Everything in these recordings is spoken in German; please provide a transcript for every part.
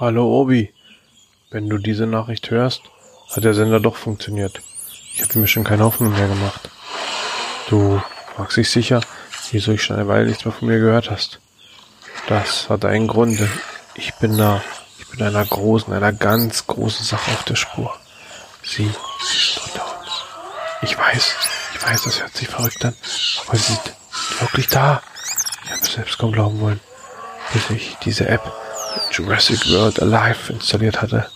Hallo Obi. Wenn du diese Nachricht hörst, hat der Sender doch funktioniert. Ich habe mir schon keine Hoffnung mehr gemacht. Du fragst dich sicher, wieso ich schon eine Weile nichts mehr von mir gehört hast. Das hat einen Grund. Ich bin da, ich bin einer großen, einer ganz großen Sache auf der Spur. Sie, ist unter uns. Ich weiß, ich weiß, das hört sich verrückt an, aber sie sind wirklich da. Ich habe es selbst kaum glauben wollen, bis ich diese App Jurassic World Alive installiert hatte.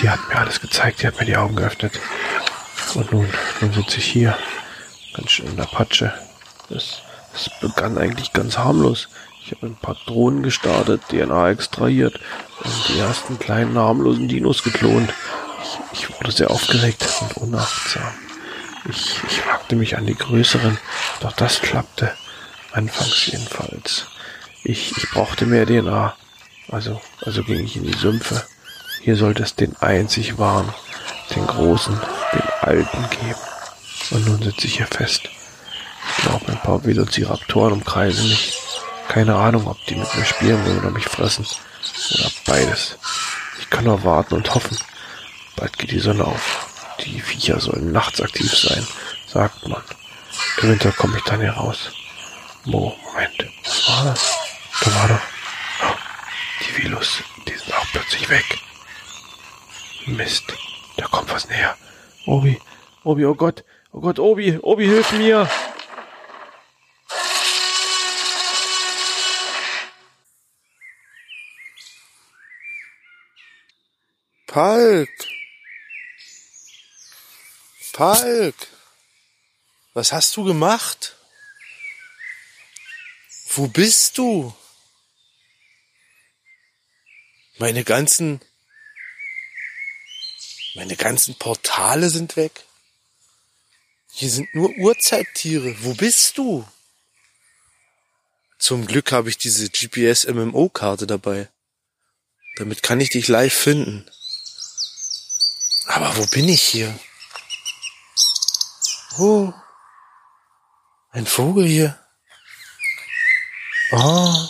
Die hat mir alles gezeigt, die hat mir die Augen geöffnet. Und nun, nun sitze ich hier, ganz schön in der Patsche. Es, es begann eigentlich ganz harmlos. Ich habe ein paar Drohnen gestartet, DNA extrahiert und die ersten kleinen harmlosen Dinos geklont. Ich, ich wurde sehr aufgeregt und unachtsam. Ich, ich wagte mich an die größeren, doch das klappte. Anfangs jedenfalls. Ich, ich brauchte mehr DNA. Also, also ging ich in die Sümpfe. Hier sollte es den einzig wahren, den großen, den alten geben. Und nun sitze ich hier fest. Ich glaube, ein paar Velociraptoren umkreisen mich. Keine Ahnung, ob die mit mir spielen wollen oder mich fressen. Oder beides. Ich kann nur warten und hoffen. Bald geht die Sonne auf. Die Viecher sollen nachts aktiv sein, sagt man. Im Winter komme ich dann hier raus. Mo, Moment, was war das? Da war doch... Oh, die Vilus, die sind auch plötzlich weg. Mist, da kommt was näher. Obi, Obi, oh Gott, oh Gott, Obi, Obi, hilf mir! Palk! Palk! Was hast du gemacht? Wo bist du? Meine ganzen, meine ganzen Portale sind weg. Hier sind nur Urzeittiere. Wo bist du? Zum Glück habe ich diese GPS MMO Karte dabei. Damit kann ich dich live finden. Aber wo bin ich hier? Oh, ein Vogel hier. Oh.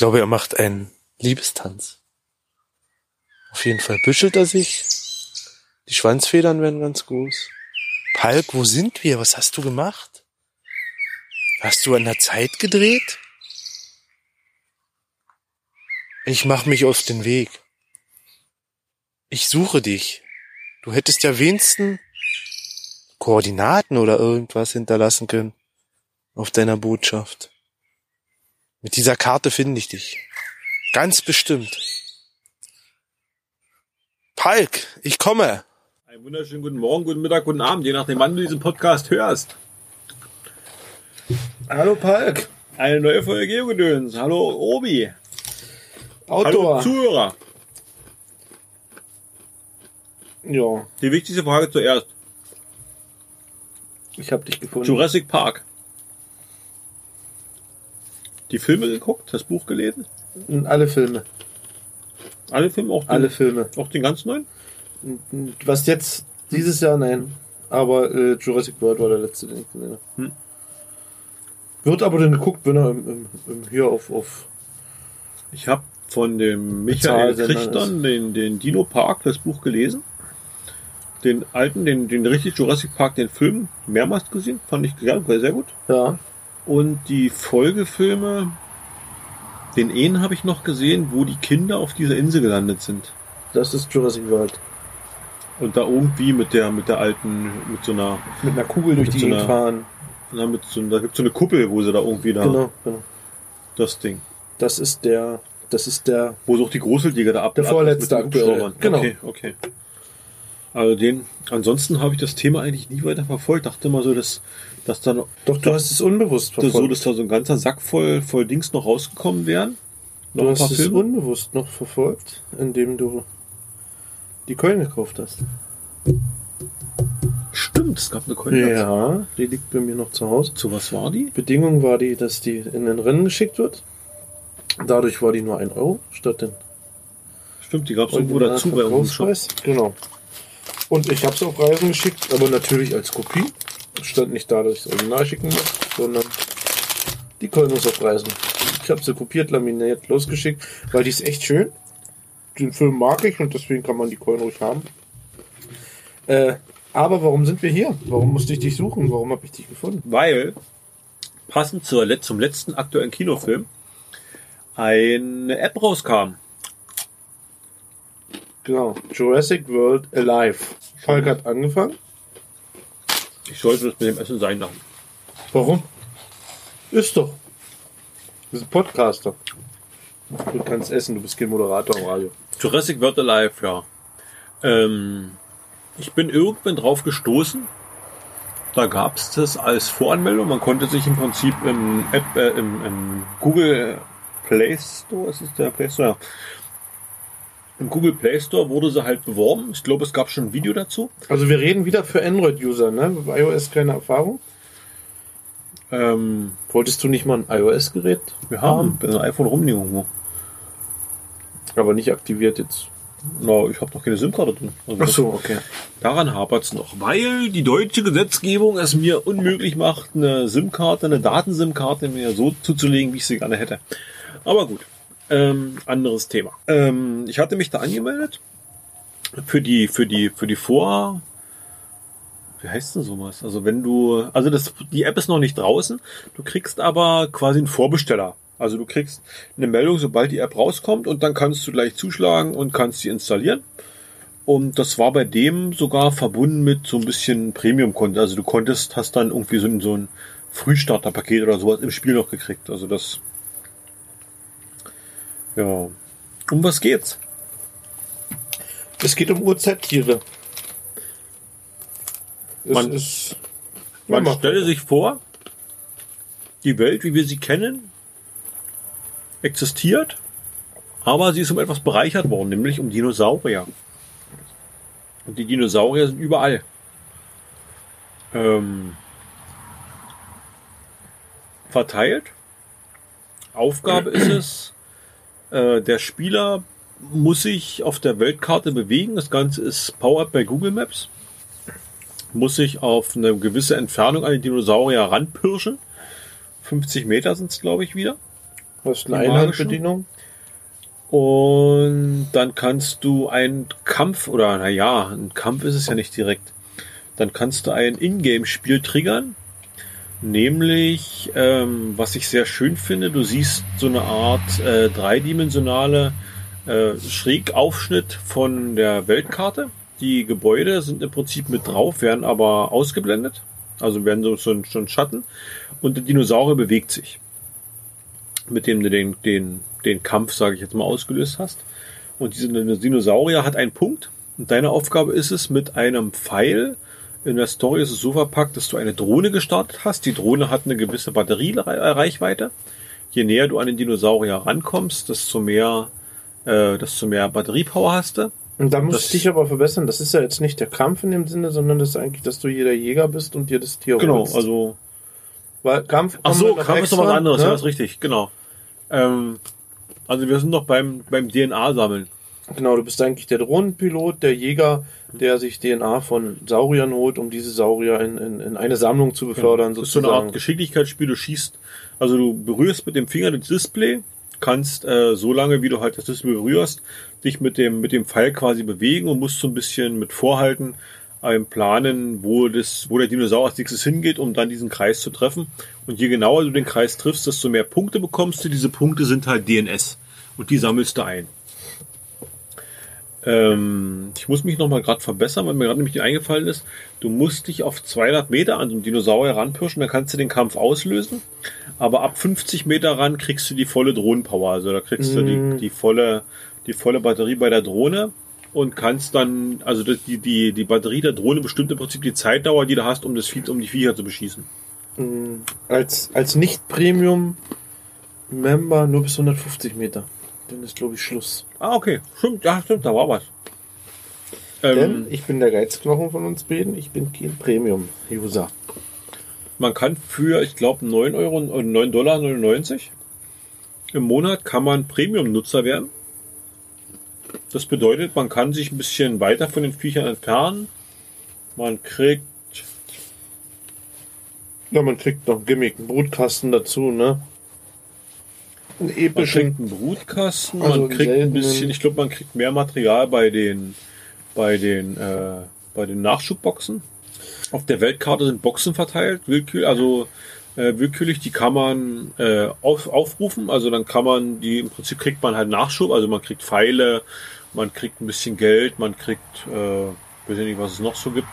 Glaube, er macht einen Liebestanz. Auf jeden Fall büschelt er sich. Die Schwanzfedern werden ganz groß. Palk, wo sind wir? Was hast du gemacht? Hast du an der Zeit gedreht? Ich mach mich auf den Weg. Ich suche dich. Du hättest ja wenigstens Koordinaten oder irgendwas hinterlassen können auf deiner Botschaft. Mit dieser Karte finde ich dich. Ganz bestimmt. Palk, ich komme. Einen wunderschönen guten Morgen, guten Mittag, guten Abend, je nachdem, wann du diesen Podcast hörst. Hallo Palk. Eine neue Folge Geogedöns. Hallo Obi. Outdoor. Hallo Zuhörer. ja, Die wichtigste Frage zuerst. ich habe dich gefunden. Jurassic Park. Die Filme geguckt, das Buch gelesen? Alle Filme. Alle Filme, auch den, Alle Filme. auch den ganz neuen? Was jetzt dieses Jahr, nein. Aber äh, Jurassic World war der letzte, den ich gesehen habe. Hm. Wird aber dann geguckt, wenn er im, im, im, hier auf, auf Ich habe von dem Michael Krichtern den, den Dino Park, das Buch gelesen. Den alten, den, den richtig Jurassic Park, den Film mehrmals gesehen. Fand ich sehr, sehr gut. ja, Und die Folgefilme, den einen habe ich noch gesehen, wo die Kinder auf dieser Insel gelandet sind. das ist Jurassic World. Und da irgendwie mit der, mit der alten, mit so einer, Mit einer Kugel durch die so Gegend fahren. na, mit so, da gibt's so eine Kuppel, wo sie da irgendwie da, Genau, genau. das Ding. Das ist der, das ist der, Wo sie auch die Großwildjäger da ab. Der vorletzte. Hubschraubern. Genau. Okay, okay. Also den, ansonsten habe ich das Thema eigentlich nie weiter verfolgt. Dachte mal so, dass, dass da noch, doch du hast es unbewusst dass so, verfolgt. dass da so ein ganzer Sack voll, voll Dings noch rausgekommen wären. Noch du hast es Filme. unbewusst noch verfolgt, indem du die Coin gekauft hast. Stimmt, es gab eine Koordination. Ja, die liegt bei mir noch zu Hause. Zu was war die? Bedingung war die, dass die in den Rennen geschickt wird. Dadurch war die nur 1 Euro statt den Stimmt, die gab es irgendwo dazu bei uns. Genau. Und ich habe es auf Reisen geschickt, aber natürlich als Kopie. Stand nicht da, dass ich das Original schicken muss, sondern die Coin muss auf Reisen. Ich habe sie kopiert, laminiert, losgeschickt, weil die ist echt schön. Den Film mag ich und deswegen kann man die Coin ruhig haben. Äh, aber warum sind wir hier? Warum musste ich dich suchen? Warum habe ich dich gefunden? Weil passend zur, zum letzten aktuellen Kinofilm eine App rauskam. Genau. Jurassic World Alive. Falk hat angefangen. Ich sollte das mit dem Essen sein lassen. Warum? Ist doch. Du bist ein Podcaster. Du kannst essen, du bist kein Moderator im Radio. Jurassic World Alive, ja. Ähm, ich bin irgendwann drauf gestoßen. Da gab es das als Voranmeldung. Man konnte sich im Prinzip im, App, äh, im, im Google Play Store, ist es der Play Store? Ja. Im Google Play Store wurde sie halt beworben. Ich glaube, es gab schon ein Video dazu. Also wir reden wieder für Android-User, ne? IOS keine Erfahrung. Ähm, Wolltest du nicht mal ein iOS-Gerät wir haben ein iPhone rumliegen irgendwo. Aber nicht aktiviert jetzt. Na, ich habe noch keine SIM-Karte drin. Also okay. Daran hapert es noch, weil die deutsche Gesetzgebung es mir unmöglich macht, eine SIM-Karte, eine Daten-SIM-Karte mir so zuzulegen, wie ich sie gerne hätte. Aber gut, ähm, anderes Thema. Ähm, ich hatte mich da angemeldet für die für die für die Vor wie heißt denn sowas? Also wenn du also das die App ist noch nicht draußen, du kriegst aber quasi einen Vorbesteller. Also du kriegst eine Meldung, sobald die App rauskommt und dann kannst du gleich zuschlagen und kannst sie installieren. Und das war bei dem sogar verbunden mit so ein bisschen Premium-Content. Also du konntest, hast dann irgendwie so ein, so ein Frühstarterpaket oder sowas im Spiel noch gekriegt. Also das. Ja. Um was geht's? Es geht um Urzeittiere. Es Man- ist. Man Ja, stelle sich vor, die Welt, wie wir sie kennen, existiert, aber sie ist um etwas bereichert worden, nämlich um Dinosaurier. Und die Dinosaurier sind überall. Ähm, verteilt. Aufgabe ist es, äh, der Spieler muss sich auf der Weltkarte bewegen. Das Ganze ist powered bei Google Maps muss sich auf eine gewisse Entfernung an die Dinosaurier ranpirschen. 50 Meter sind es, glaube ich, wieder. Hast eine Die Einhandbedienung? Und dann kannst du einen Kampf, oder naja, ein Kampf ist es ja nicht direkt. Dann kannst du ein Ingame-Spiel triggern. Nämlich, ähm, was ich sehr schön finde, du siehst so eine Art äh, dreidimensionale äh, Schrägaufschnitt von der Weltkarte. Die Gebäude sind im Prinzip mit drauf, werden aber ausgeblendet. Also werden so, so ein Schatten. Und der Dinosaurier bewegt sich mit dem du den, den, den Kampf, sage ich jetzt mal, ausgelöst hast. Und dieser Dinosaurier hat einen Punkt. Und deine Aufgabe ist es, mit einem Pfeil, in der Story ist es so verpackt, dass du eine Drohne gestartet hast. Die Drohne hat eine gewisse Batteriereichweite. Je näher du an den Dinosaurier rankommst, desto mehr, äh, desto mehr Batteriepower hast du. Und da muss Das- ich dich aber verbessern. Das ist ja jetzt nicht der Kampf in dem Sinne, sondern das ist eigentlich, dass du jeder Jäger bist und dir das Tier Genau, holst. also Weil Kampf Ach so, Kampf ist noch extra, was anderes, ne? ja, ist richtig, genau. Ähm, also wir sind noch beim, beim DNA-Sammeln. Genau, du bist eigentlich der Drohnenpilot, der Jäger, der sich DNA von Sauriern holt, um diese Saurier in, in, in eine Sammlung zu befördern, Das ist so sozusagen. eine Art Geschicklichkeitsspiel, du schießt, also du berührst mit dem Finger das Display, kannst äh, so lange, wie du halt das Display berührst, dich mit dem, mit dem Pfeil quasi bewegen und musst so ein bisschen mit Vorhalten ähm, planen, wo, das, wo der Dinosaurier als nächstes hingeht, um dann diesen Kreis zu treffen. Und je genauer du den Kreis triffst, desto mehr Punkte bekommst du. Diese Punkte sind halt DNS und die sammelst du ein. Ähm, ich muss mich noch mal gerade verbessern, weil mir gerade nämlich eingefallen ist, du musst dich auf 200 Meter an so einen Dinosaurier ranpirschen, dann kannst du den Kampf auslösen. Aber ab 50 Meter ran kriegst du die volle Drohnenpower. Also da kriegst du die, die volle, die volle Batterie bei der Drohne und kannst dann, also die, die, die Batterie der Drohne bestimmt im Prinzip die Zeitdauer, die du hast, um das Vieh, um die Viecher zu beschießen. Mm, Als, als Nicht-Premium-Member nur bis 150 Meter. Dann ist, glaube ich, Schluss. Ah, okay. Stimmt, ja, stimmt, da war was. Denn Ähm, ich bin der Geizknochen von uns beiden. Ich bin kein Premium-User. Man kann für, ich glaube, 9 Euro oder 9 Dollar 99 im Monat kann man Premium-Nutzer werden. Das bedeutet, man kann sich ein bisschen weiter von den Viechern entfernen. Man kriegt, Ja, man kriegt noch Gimmick, einen Brutkasten dazu, ne? Einen Man epischen. kriegt einen Brutkasten, Also man kriegt ein bisschen, ich glaube, man kriegt mehr Material bei den, bei den, äh, bei den Nachschubboxen. Auf der Weltkarte sind Boxen verteilt, willkürlich, also äh, willkürlich, die kann man äh, auf, aufrufen, also dann kann man die, im Prinzip kriegt man halt Nachschub, also man kriegt Pfeile, man kriegt ein bisschen Geld, man kriegt, äh, weiß ich nicht, was es noch so gibt.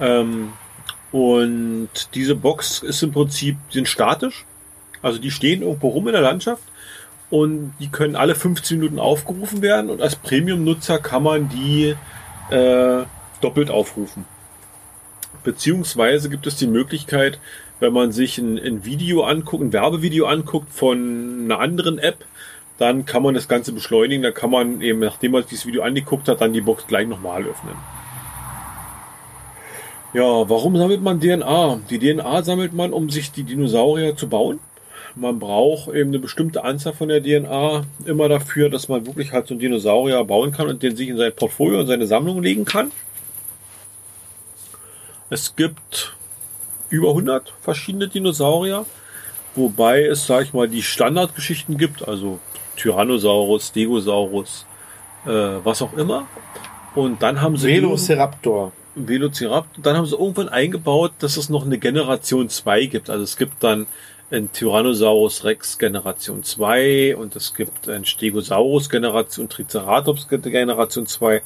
Ähm, und diese Box ist im Prinzip, sind statisch, also die stehen irgendwo rum in der Landschaft und die können alle 15 Minuten aufgerufen werden und als Premium-Nutzer kann man die äh, doppelt aufrufen. Beziehungsweise gibt es die Möglichkeit, wenn man sich ein, ein Video anguckt, ein Werbevideo anguckt von einer anderen App, dann kann man das Ganze beschleunigen. Dann kann man eben, nachdem man dieses Video angeguckt hat, dann die Box gleich nochmal öffnen. Ja, warum sammelt man DNA? Die DNA sammelt man, um sich die Dinosaurier zu bauen. Man braucht eben eine bestimmte Anzahl von der DNA immer dafür, dass man wirklich halt so einen Dinosaurier bauen kann und den sich in sein Portfolio und seine Sammlung legen kann. Es gibt über 100 verschiedene Dinosaurier, wobei es, sag ich mal, die Standardgeschichten gibt, also Tyrannosaurus, Stegosaurus, äh, was auch immer. Und dann haben sie Velociraptor. Velociraptor. Dann haben sie irgendwann eingebaut, dass es noch eine Generation 2 gibt. Also es gibt dann ein Tyrannosaurus Rex Generation 2 und es gibt ein Stegosaurus Generation, Triceratops Generation 2.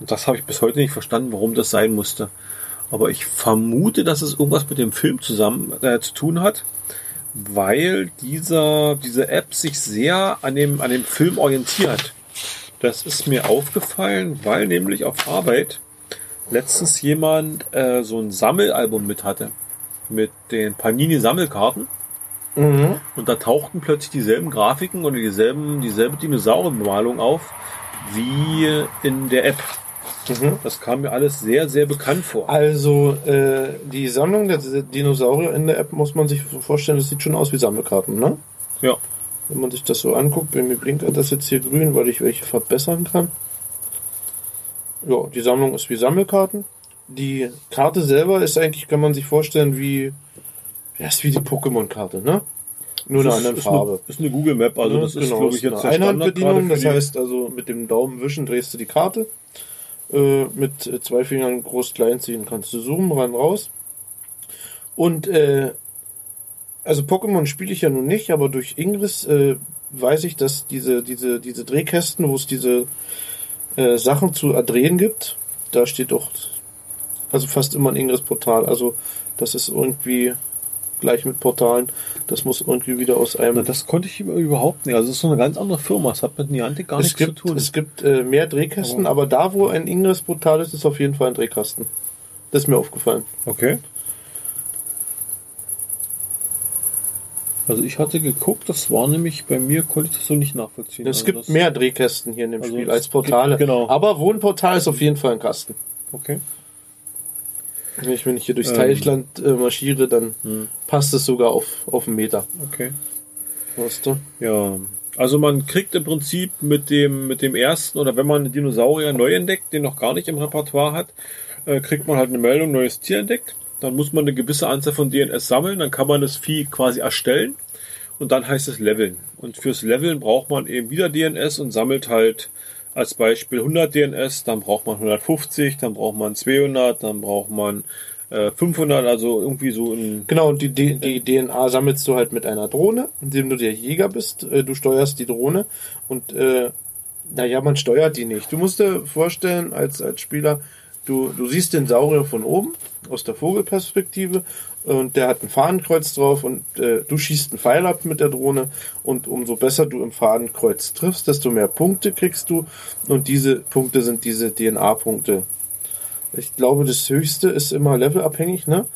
Und das habe ich bis heute nicht verstanden, warum das sein musste. Aber ich vermute, dass es irgendwas mit dem Film zusammen äh, zu tun hat, weil dieser, diese App sich sehr an dem, an dem Film orientiert. Das ist mir aufgefallen, weil nämlich auf Arbeit letztens jemand äh, so ein Sammelalbum mit hatte. Mit den Panini-Sammelkarten. Mhm. Und da tauchten plötzlich dieselben Grafiken oder dieselben, dieselbe Dinosaurierbemalung auf wie in der App. Mhm. Das kam mir alles sehr, sehr bekannt vor. Also äh, die Sammlung der Dinosaurier in der App muss man sich so vorstellen, das sieht schon aus wie Sammelkarten, ne? Ja. Wenn man sich das so anguckt, bei mir blinkt das jetzt hier grün, weil ich welche verbessern kann. Ja, die Sammlung ist wie Sammelkarten. Die Karte selber ist eigentlich, kann man sich vorstellen, wie, ja, ist wie die Pokémon-Karte, ne? Nur eine Das andere ist Farbe. Eine, ist eine Google Map, also Ne, das ist, genau, glaube ich, ist jetzt eine Einhandbedienung. Das heißt also, mit dem Daumen wischen drehst du die Karte. Äh, mit äh, zwei Fingern groß klein ziehen kannst du zoomen, ran, raus. Und äh, also Pokémon spiele ich ja nun nicht, aber durch Ingress äh, weiß ich, dass diese, diese, diese Drehkästen, wo es diese äh, Sachen zu erdrehen gibt, da steht auch also fast immer ein Ingress-Portal. Also das ist irgendwie gleich mit Portalen. Das muss irgendwie wieder aus einem Na, das konnte ich überhaupt nicht. Also es ist so eine ganz andere Firma. Es hat mit Niantic gar es nichts gibt, zu tun. Es gibt äh, mehr Drehkästen, aber da, wo ein Ingress-Portal ist, ist auf jeden Fall ein Drehkasten. Das ist mir aufgefallen. Okay. Also ich hatte geguckt, das war nämlich bei mir, konnte ich das so nicht nachvollziehen. Es also gibt mehr Drehkästen hier in dem Also Spiel als Portale. gibt- genau. Aber wo ein Portal ist auf jeden Fall ein Kasten. Okay. Wenn ich, wenn ich hier durchs Ähm. Teichland äh, marschiere, dann Hm. passt es sogar auf, auf einen Meter. Okay. Weißt du? Ja. Also man kriegt im Prinzip mit dem, mit dem ersten oder wenn man einen Dinosaurier neu entdeckt, den noch gar nicht im Repertoire hat, äh, kriegt man halt eine Meldung, neues Tier entdeckt. Dann muss man eine gewisse Anzahl von DNS sammeln, dann kann man das Vieh quasi erstellen und dann heißt es leveln. Und fürs Leveln braucht man eben wieder DNS und sammelt halt als Beispiel 100 DNS, dann braucht man 150, dann braucht man 200, dann braucht man äh, 500, also irgendwie so ein Genau, und die, die, die DNA sammelst du halt mit einer Drohne, indem du der Jäger bist. Äh, Du steuerst die Drohne und äh, naja, man steuert die nicht. Du musst dir vorstellen, als, als Spieler, du, du siehst den Saurier von oben, aus der Vogelperspektive, und der hat ein Fahnenkreuz drauf und äh, du schießt einen Pfeil ab mit der Drohne und umso besser du im Fadenkreuz triffst, desto mehr Punkte kriegst du und diese Punkte sind diese DNA-Punkte. Ich glaube, das höchste ist immer levelabhängig, ne?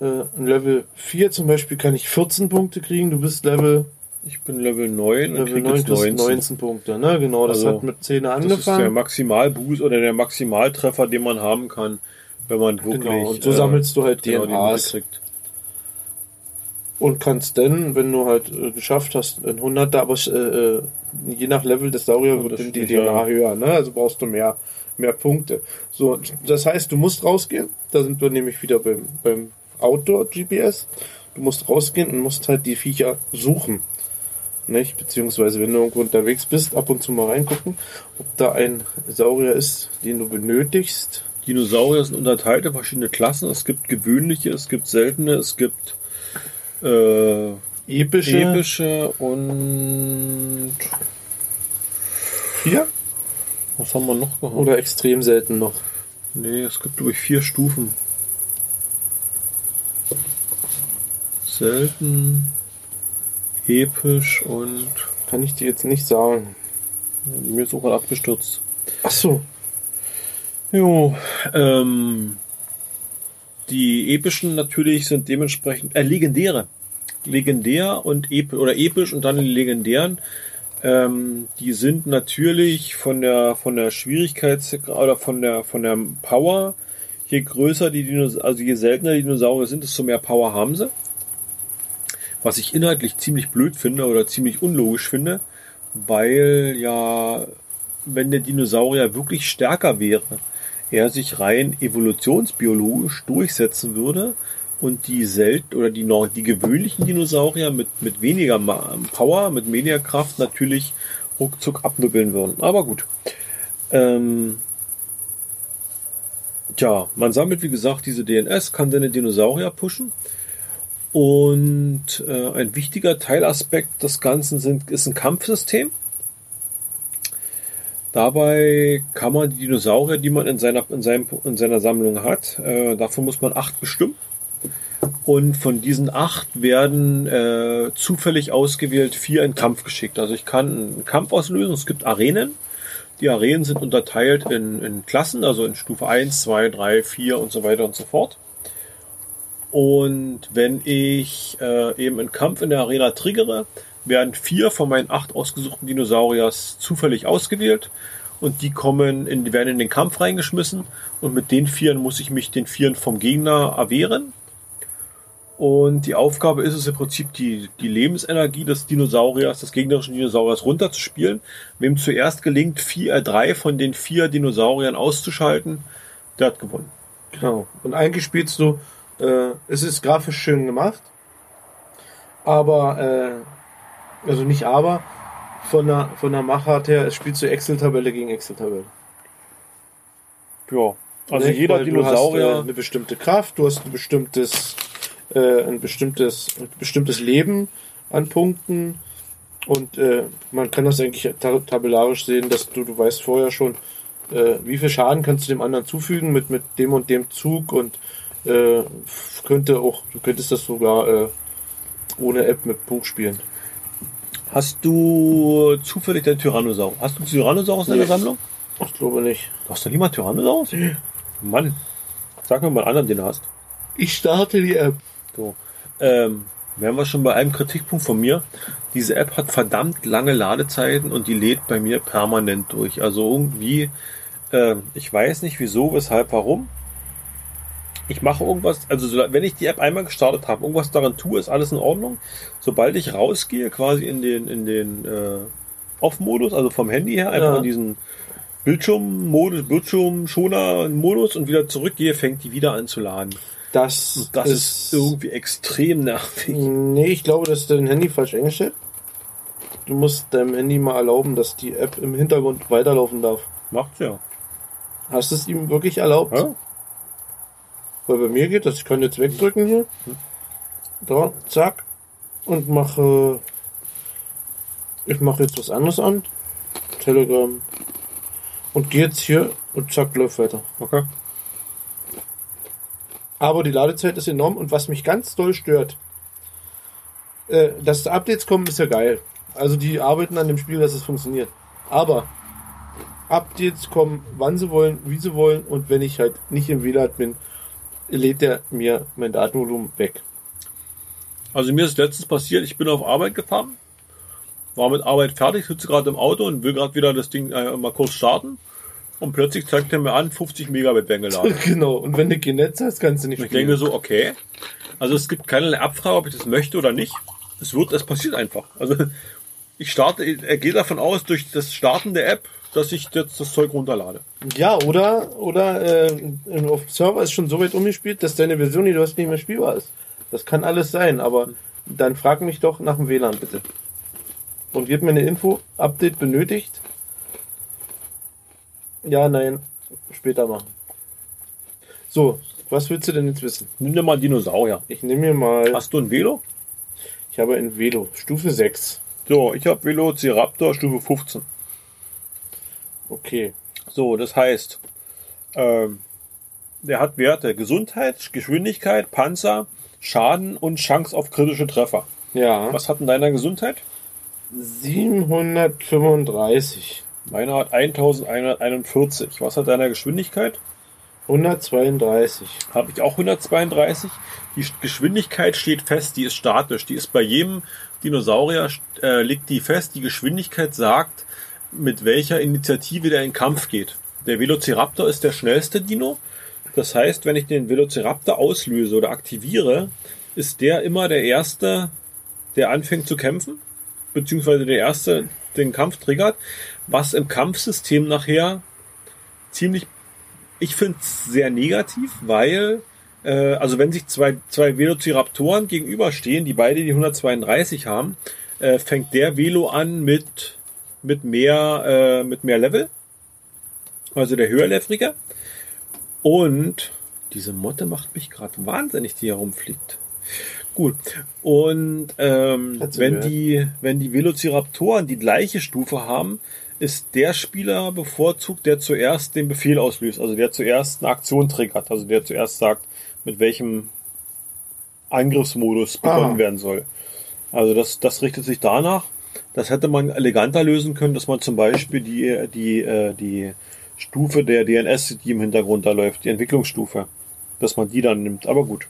Äh, ein Level 4 zum Beispiel kann ich 14 Punkte kriegen, du bist Level, Ich bin Level 9 und Level krieg 9 jetzt kriegst 19. 19 Punkte, ne? Genau, das Also, hat mit 10 Das ist der angefangen. Maximalboost oder der Maximaltreffer, den man haben kann, wenn man wirklich. Genau, und so sammelst du halt genau, die DNAs. kriegt. Und kannst dann, wenn du halt äh, geschafft hast, ein 100er, aber äh, äh, je nach Level des Saurier wird die DNA ja. höher, ne? Also brauchst du mehr, mehr Punkte. So, das heißt, du musst rausgehen. Da sind wir nämlich wieder beim, beim Outdoor-GPS. Du musst rausgehen und musst halt die Viecher suchen. Nicht? Beziehungsweise wenn du irgendwo unterwegs bist, ab und zu mal reingucken, ob da ein Saurier ist, den du benötigst. Dinosaurier sind unterteilt in verschiedene Klassen. Es gibt gewöhnliche, es gibt seltene, es gibt äh, Epische. epische und Vier? was haben wir noch gehabt? Oder extrem selten noch. Nee, es gibt durch vier Stufen. Selten, episch und Kann ich dir jetzt nicht sagen. mir ist auch mal abgestürzt. Ach so. Jo, ähm, die epischen natürlich sind dementsprechend äh, legendäre. Legendär und ep oder episch und dann die legendären. Ähm, die sind natürlich von der von der Schwierigkeits oder von der von der Power. Je größer die Dinosaurier, also je seltener die Dinosaurier sind, desto mehr Power haben sie. Was ich inhaltlich ziemlich blöd finde oder ziemlich unlogisch finde, weil ja, wenn der Dinosaurier wirklich stärker wäre, er sich rein evolutionsbiologisch durchsetzen würde und die selten oder die die gewöhnlichen Dinosaurier mit mit weniger Power, mit weniger Kraft natürlich ruckzuck abnubbeln würden. Aber gut. Ähm, tja, man sammelt wie gesagt diese DNS, kann seine Dinosaurier pushen. Und äh, ein wichtiger Teilaspekt des Ganzen sind, ist ein Kampfsystem. Dabei kann man die Dinosaurier, die man in seiner, in seinem, in seiner Sammlung hat, äh, dafür muss man acht bestimmen. Und von diesen acht werden äh, zufällig ausgewählt vier in Kampf geschickt. Also ich kann einen Kampf auslösen. Es gibt Arenen. Die Arenen sind unterteilt in, in Klassen, also in Stufe 1, 2, 3, 4 und so weiter und so fort. Und wenn ich äh, eben einen Kampf in der Arena triggere, werden vier von meinen acht ausgesuchten Dinosauriers zufällig ausgewählt und die kommen in, werden in den Kampf reingeschmissen und mit den vieren muss ich mich den vieren vom Gegner erwehren. Und die Aufgabe ist es im Prinzip, die, die Lebensenergie des Dinosauriers, des gegnerischen Dinosauriers runterzuspielen. Wem zuerst gelingt, vier, äh, drei von den vier Dinosauriern auszuschalten, der hat gewonnen. Genau. Und eigentlich spielst du, äh, es ist grafisch schön gemacht, aber, äh, also nicht aber, von der, von der Machart her, es spielst du Excel-Tabelle gegen Excel-Tabelle. Ja. Also Nicht? jeder Weil Du hast, äh, Dinosaurier. eine bestimmte Kraft, du hast ein bestimmtes, äh, ein bestimmtes, ein bestimmtes Leben an Punkten und äh, man kann das eigentlich ta tabellarisch sehen, dass du, du weißt vorher schon, äh, wie viel Schaden kannst du dem anderen zufügen mit, mit dem und dem Zug und äh, könnte auch, du könntest das sogar äh, ohne App mit Buch spielen. Hast du zufällig den Tyrannosaurus? Hast du Tyrannosaurus in deiner Nee. Sammlung? Ich glaube nicht. Du hast doch niemand Tyrannosaurus? Mann. Sag mir mal einen anderen, den du hast. Ich starte die App. So. Ähm, wären wir schon bei einem Kritikpunkt von mir. Diese App hat verdammt lange Ladezeiten und die lädt bei mir permanent durch. Also irgendwie, äh, ich weiß nicht wieso, weshalb, warum. Ich mache irgendwas, also so- wenn ich die App einmal gestartet habe, irgendwas daran tue, ist alles in Ordnung. Sobald ich rausgehe, quasi in den, in den äh, Off-Modus, also vom Handy her, einfach Ja. in diesen Bildschirm-Modus, Bildschirmschoner-Modus und wieder zurückgehe, fängt die wieder an zu laden. Das, Das ist, irgendwie extrem nervig. Nee, ich glaube, das ist dein Handy falsch eingestellt. Du musst deinem Handy mal erlauben, dass die App im Hintergrund weiterlaufen darf. Macht's ja. Hast du es ihm wirklich erlaubt? ja. Weil bei mir geht das. Ich kann jetzt wegdrücken hier. Da, zack. Und mache. Ich mache jetzt was anderes an. Telegram. Und gehe jetzt hier und zack, läuft weiter. Okay. Aber die Ladezeit ist enorm und was mich ganz doll stört, äh, dass Updates kommen, ist ja geil. Also die arbeiten an dem Spiel, dass es funktioniert. Aber Updates kommen, wann sie wollen, wie sie wollen und wenn ich halt nicht im WLAN bin, lädt er mir mein Datenvolumen weg. Also mir ist letztens passiert, ich bin auf Arbeit gefahren, war mit Arbeit fertig, sitze gerade im Auto und will gerade wieder das Ding äh, mal kurz starten. Und plötzlich zeigt er mir an, 50 Megabit werden geladen. genau. Und wenn du kein Netz hast, kannst du nicht ich denke so, okay. Also es gibt keinerlei Abfrage, ob ich das möchte oder nicht. Es wird, es passiert einfach. Also ich starte, er geht davon aus, durch das Starten der App, dass ich jetzt das Zeug runterlade. Ja, oder, oder äh, auf dem Server ist schon so weit umgespielt, dass deine Version, die du hast, nicht mehr spielbar ist. Das kann alles sein, aber dann frag mich doch nach dem WLAN bitte. und gib mir eine Info. Update benötigt. Ja, nein. Später machen. So, was willst du denn jetzt wissen? Nimm dir mal Dinosaurier. Ich nehme mir mal. Hast du ein Velo? Ich habe ein Velo. Stufe 6. So, ich habe Velociraptor Stufe 15. Okay. So, das heißt, ähm, der hat Werte Gesundheit, Geschwindigkeit, Panzer, Schaden und Chance auf kritische Treffer. Ja. Was hat denn deiner Gesundheit? 735. Meiner hat 1141. Was hat deiner Geschwindigkeit? 132. Habe ich auch 132. Die Geschwindigkeit steht fest, die ist statisch. Die ist bei jedem Dinosaurier, äh, liegt die fest. Die Geschwindigkeit sagt, mit welcher Initiative der in Kampf geht. Der Velociraptor ist der schnellste Dino. Das heißt, wenn ich den Velociraptor auslöse oder aktiviere, ist der immer der Erste, der anfängt zu kämpfen, beziehungsweise der Erste den Kampf triggert, was im Kampfsystem nachher ziemlich, ich finde es sehr negativ, weil, äh, also wenn sich zwei, zwei Velociraptoren gegenüberstehen, die beide die 132 haben, äh, fängt der Velo an mit, mit mehr, äh, mit mehr Level, also der höherlevrige. Und diese Motte macht mich gerade wahnsinnig, die hier rumfliegt. Gut. Und ähm, wenn gehört. die, wenn die Velociraptoren die gleiche Stufe haben, ist der Spieler bevorzugt, der zuerst den Befehl auslöst, also der zuerst eine Aktion triggert, also der zuerst sagt, mit welchem Angriffsmodus begonnen Ah. werden soll. Also das, das richtet sich danach. Das hätte man eleganter lösen können, dass man zum Beispiel die, die, äh, die Stufe der DNS, die im Hintergrund da läuft, die Entwicklungsstufe, dass man die dann nimmt. Aber gut.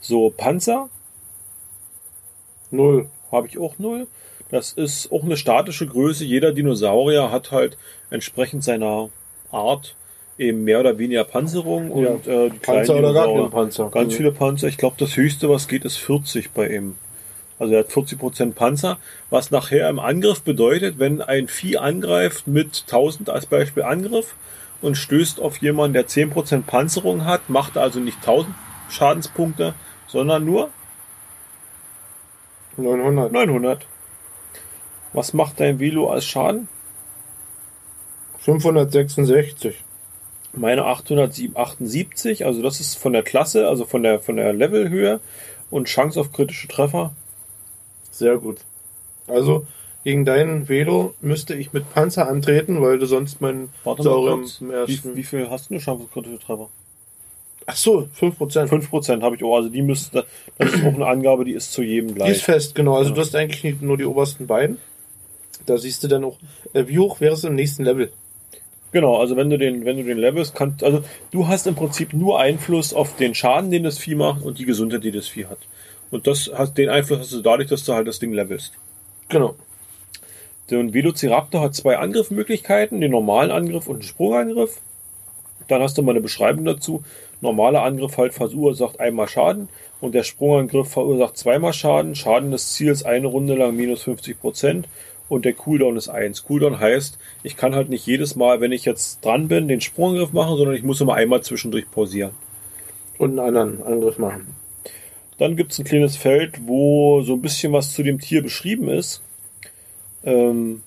So, Panzer Null. habe ich auch null. Das ist auch eine statische Größe. Jeder Dinosaurier hat halt entsprechend seiner Art eben mehr oder weniger Panzerung und Ja. äh, die Panzer oder gar Dinosaurier- kein Panzer. Ganz viele Panzer. Ich glaube, das höchste, was geht, ist 40 bei ihm. Also er hat 40% Panzer, was nachher im Angriff bedeutet, wenn ein Vieh angreift mit 1000 als Beispiel Angriff und stößt auf jemanden, der 10% Panzerung hat, macht also nicht 1000 Schadenspunkte, sondern nur 900. 900. Was macht dein Velo als Schaden? 566. Meine 878, also das ist von der Klasse, also von der, von der Levelhöhe und Chance auf kritische Treffer. Sehr gut. Also, gegen deinen Velo müsste ich mit Panzer antreten, weil du sonst meinen Warte mal Saurier kurz. im Wie, ersten... wie viel hast du eine auf kritische Treffer? Ach so, 5%. 5% habe ich auch, also die müsste, das ist auch eine Angabe, die ist zu jedem Die ist gleich. fest, genau. Also Ja. du hast eigentlich nicht nur die obersten beiden. Da siehst du dann auch, äh, wie hoch wäre es im nächsten Level? Genau, also wenn du den, wenn du den levelst, kannst, also du hast im Prinzip nur Einfluss auf den Schaden, den das Vieh macht und die Gesundheit, die das Vieh hat. Und das hast, den Einfluss hast du dadurch, dass du halt das Ding levelst. Genau. Der Velociraptor hat zwei Angriffsmöglichkeiten, den normalen Angriff und den Sprungangriff. Dann hast du mal eine Beschreibung dazu. Normaler Angriff halt verursacht einmal Schaden und der Sprungangriff verursacht zweimal Schaden. Schaden des Ziels eine Runde lang minus 50 Prozent und der Cooldown ist eins. Cooldown heißt, ich kann halt nicht jedes Mal, wenn ich jetzt dran bin, den Sprungangriff machen, sondern ich muss immer einmal zwischendurch pausieren. Und einen anderen Angriff machen. Dann gibt es ein kleines Feld, wo so ein bisschen was zu dem Tier beschrieben ist. Ähm,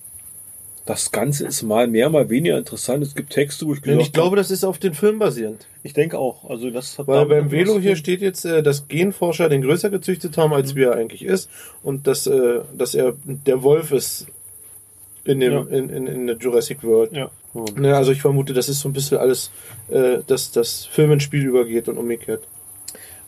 das Ganze ist mal mehr, mal weniger interessant. Es gibt Texte, wo ich gesagt ich glaube, das ist auf den Film basierend. ich denke auch. Also das hat Weil beim Velo hier steht jetzt, äh, dass Genforscher den größer gezüchtet haben, als wie er eigentlich ist. Und dass, äh, dass er der Wolf ist in, dem, Ja. in, in, in der Jurassic World. Ja. Ne, also ich vermute, das ist so ein bisschen alles, äh, dass das Film ins Spiel übergeht und umgekehrt.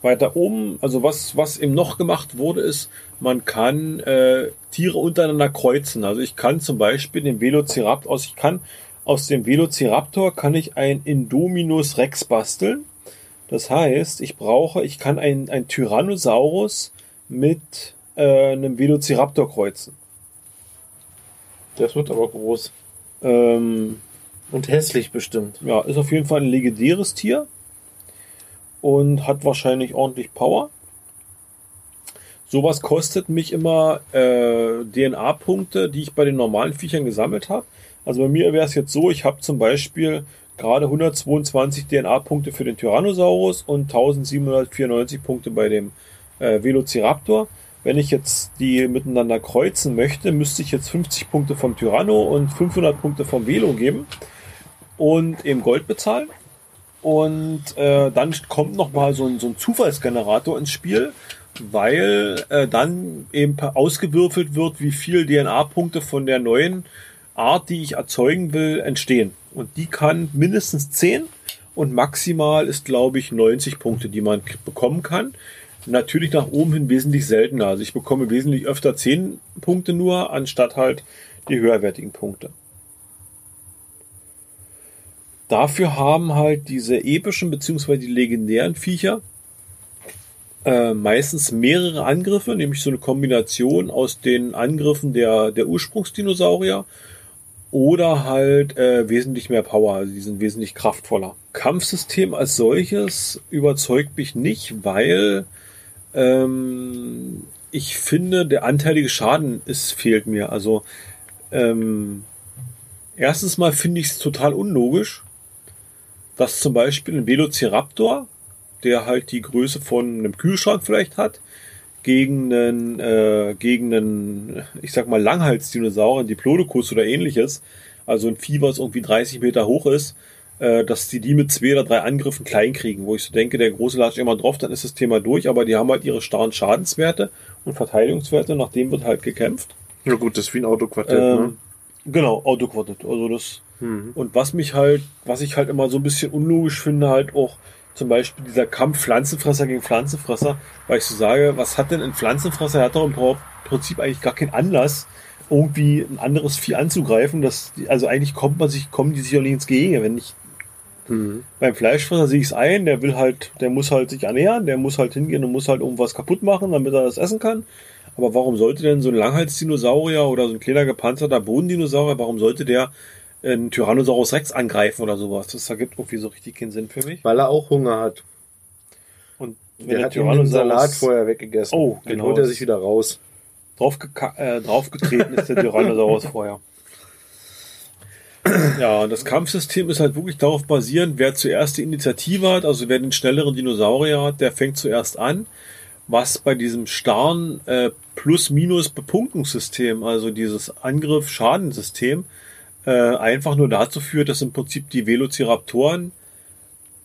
Weiter oben, also was, was eben noch gemacht wurde, ist, man kann äh, Tiere untereinander kreuzen. Also ich kann zum Beispiel den Velociraptor aus, ich kann aus dem Velociraptor kann ich ein Indominus Rex basteln. Das heißt, ich brauche, ich kann ein, ein Tyrannosaurus mit äh, einem Velociraptor kreuzen. Das wird aber groß. Ähm, Und hässlich bestimmt. ja, ist auf jeden Fall ein legendäres Tier und hat wahrscheinlich ordentlich Power. Sowas kostet mich immer äh, DNA-Punkte, die ich bei den normalen Viechern gesammelt habe. Also bei mir wäre es jetzt so, ich habe zum Beispiel gerade 122 DNA-Punkte für den Tyrannosaurus und 1794 Punkte bei dem äh, Velociraptor. wenn ich jetzt die miteinander kreuzen möchte, müsste ich jetzt 50 Punkte vom Tyranno und 500 Punkte vom Velo geben und eben Gold bezahlen. Und äh, dann kommt noch mal so ein, so ein Zufallsgenerator ins Spiel, weil äh, dann eben ausgewürfelt wird, wie viel DNA-Punkte von der neuen Art, die ich erzeugen will, entstehen. Und die kann mindestens 10 und maximal ist, glaube ich, 90 Punkte, die man bekommen kann. Natürlich nach oben hin wesentlich seltener. Also ich bekomme wesentlich öfter 10 Punkte nur, anstatt halt die höherwertigen Punkte. Dafür haben halt diese epischen bzw. die legendären Viecher äh, meistens mehrere Angriffe, nämlich so eine Kombination aus den Angriffen der, der Ursprungsdinosaurier oder halt äh, wesentlich mehr Power, also die sind wesentlich kraftvoller. Kampfsystem als solches überzeugt mich nicht, weil ähm, ich finde, der anteilige Schaden ist, fehlt mir. Also ähm, erstens mal finde ich es total unlogisch, dass zum Beispiel ein Velociraptor, der halt die Größe von einem Kühlschrank vielleicht hat, gegen einen, äh, gegen einen, ich sag mal, Langhalsdinosaurier, Diplodocus oder ähnliches, also ein Vieh, was irgendwie 30 Meter hoch ist, äh, dass die die mit zwei oder drei Angriffen klein kriegen, wo ich so denke, der große latscht immer drauf, dann ist das Thema durch, aber die haben halt ihre starren Schadenswerte und Verteidigungswerte, nach dem wird halt gekämpft. Ja gut, das ist wie ein Autoquartett, Ähm, ne? Genau, Autoquartett. Also das. Mhm. Und was mich halt, was ich halt immer so ein bisschen unlogisch finde, halt auch zum Beispiel dieser Kampf Pflanzenfresser gegen Pflanzenfresser, weil ich so sage, was hat denn ein Pflanzenfresser? Er hat doch im Prinzip eigentlich gar keinen Anlass, irgendwie ein anderes Vieh anzugreifen. Das, also eigentlich kommt man sich, kommen die sich auch nicht ins Gehege. Wenn ich Mhm. beim Fleischfresser sehe ich es ein, der will halt, der muss halt sich ernähren, der muss halt hingehen und muss halt irgendwas kaputt machen, damit er das essen kann. Aber warum sollte denn so ein Langhalsdinosaurier oder so ein kleiner gepanzerter Bodendinosaurier, warum sollte der einen Tyrannosaurus Rex angreifen oder sowas? Das ergibt irgendwie so richtig keinen Sinn für mich. Weil er auch Hunger hat. Und Der hat ihm den Salat vorher weggegessen. Oh, genau. holt er sich wieder raus. drauf, äh, draufgetreten ist, der Tyrannosaurus vorher. Ja, und das Kampfsystem ist halt wirklich darauf basierend, wer zuerst die Initiative hat, also wer den schnelleren Dinosaurier hat, der fängt zuerst an. Was bei diesem starren äh, Plus-Minus-Bepunktungssystem, also dieses Angriff-Schadensystem, äh, einfach nur dazu führt, dass im Prinzip die Velociraptoren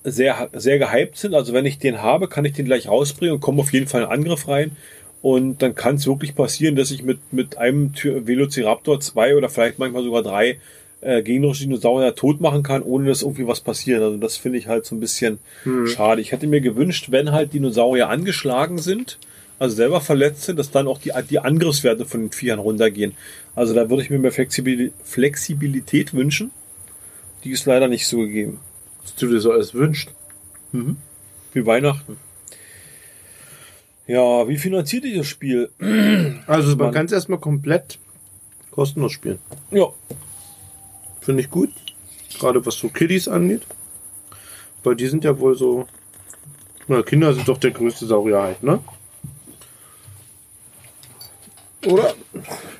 sehr, sehr gehypt sind. Also wenn ich den habe, kann ich den gleich rausbringen und komme auf jeden Fall in Angriff rein. Und dann kann es wirklich passieren, dass ich mit, mit einem Velociraptor zwei oder vielleicht manchmal sogar drei äh, gegnerische Dinosaurier tot machen kann, ohne dass irgendwie was passiert. Also das finde ich halt so ein bisschen schade. Ich hätte mir gewünscht, wenn halt Dinosaurier angeschlagen sind, also selber verletzt sind, dass dann auch die, die Angriffswerte von den Viechern runtergehen. Also da würde ich mir mehr Flexibil Flexibilität wünschen. Die ist leider nicht so gegeben. Was du dir so alles wünschst. Wie Weihnachten. Ja, wie finanziert ihr das Spiel? Also man Man- kann es erstmal komplett kostenlos spielen. Ja, Finde ich gut. Gerade was so Kiddies angeht. Weil die sind ja wohl so. Na, Kinder sind doch der größte Saurier halt, ne? Oder?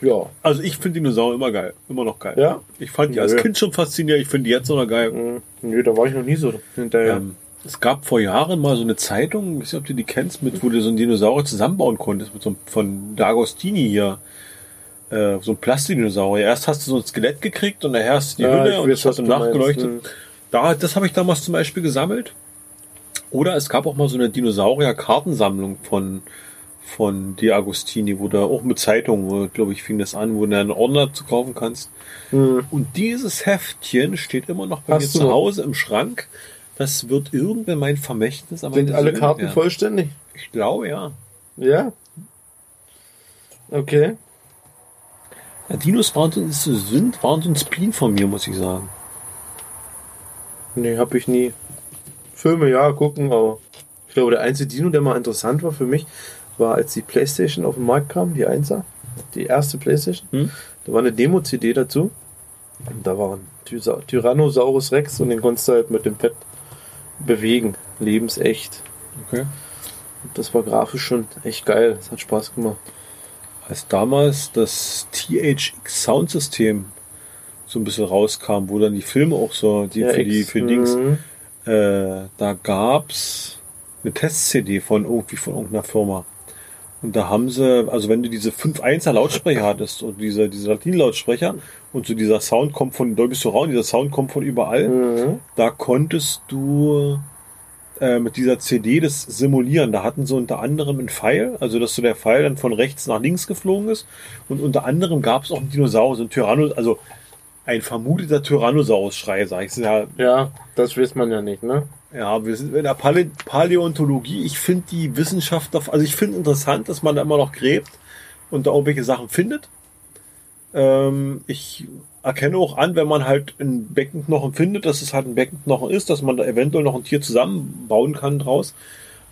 Ja. also ich finde Dinosaurier immer geil. Immer noch geil. Ja? Ich fand die als. Kind schon faszinierend. Ich finde die jetzt noch geil. Mhm. Nö, da war ich noch nie so hinterher. Ähm, es gab vor Jahren mal so eine Zeitung, ich weiß nicht, ob du die kennst, mit, wo du so einen Dinosaurier zusammenbauen konntest, mit so einem, von D'Agostini hier. Äh, so ein Plastidinosaurier. Erst hast du so ein Skelett gekriegt und nachher hast du die Ja, Hülle und das hat du nachgeleuchtet. Mhm. Da, das habe ich damals zum Beispiel gesammelt. Oder es gab auch mal so eine Dinosaurier-Kartensammlung von, von Di Agostini, wo da auch mit Zeitungen, wo, glaube ich, fing das an, wo du einen Ordner zu kaufen kannst. Mhm. Und dieses Heftchen steht immer noch bei Hast mir zu? Hause im Schrank. Das wird irgendwann mein Vermächtnis. aber Sind alle Karten vollständig? Ich glaube, ja. Ja. Okay. ja Dinos waren, so- sind, waren so ein Spleen von mir, muss ich sagen. Nee, hab ich nie. Filme, ja, gucken, aber ich glaube, der einzige Dino, der mal interessant war für mich, war, als die Playstation auf den Markt kam, die 1er, die erste Playstation. Hm? Da war eine Demo-CD dazu. Und da war ein Tysa- Tyrannosaurus Rex und den konntest du halt mit dem Pad bewegen. Lebensecht. Okay. Und das war grafisch schon echt geil. Das hat Spaß gemacht. Als damals das THX Soundsystem so ein bisschen rauskam, wo dann die Filme auch so, die für die, für Dings, Mhm. äh, da gab's eine Test-CD von irgendwie von irgendeiner Firma. Und da haben sie, also wenn du diese 5.1er Lautsprecher hattest und diese, diese Latin-Lautsprecher und so dieser Sound kommt von Dolby Surround, dieser Sound kommt von überall, Mhm. da konntest du äh, mit dieser CD das simulieren. Da hatten sie unter anderem einen Pfeil, also dass so der Pfeil dann von rechts nach links geflogen ist. Und unter anderem gab es auch einen Dinosaurus, einen Tyranno, also ein vermuteter Tyrannosaurus-Schrei, sag ich. Ja, Ja, das weiß man ja nicht, ne? ja, wir sind in der Palä Paläontologie. Ich finde die Wissenschaft, also ich finde interessant, dass man da immer noch gräbt und da irgendwelche Sachen findet. Ähm, ich erkenne auch an, wenn man halt ein Beckenknochen findet, dass es halt ein Beckenknochen ist, dass man da eventuell noch ein Tier zusammenbauen kann draus.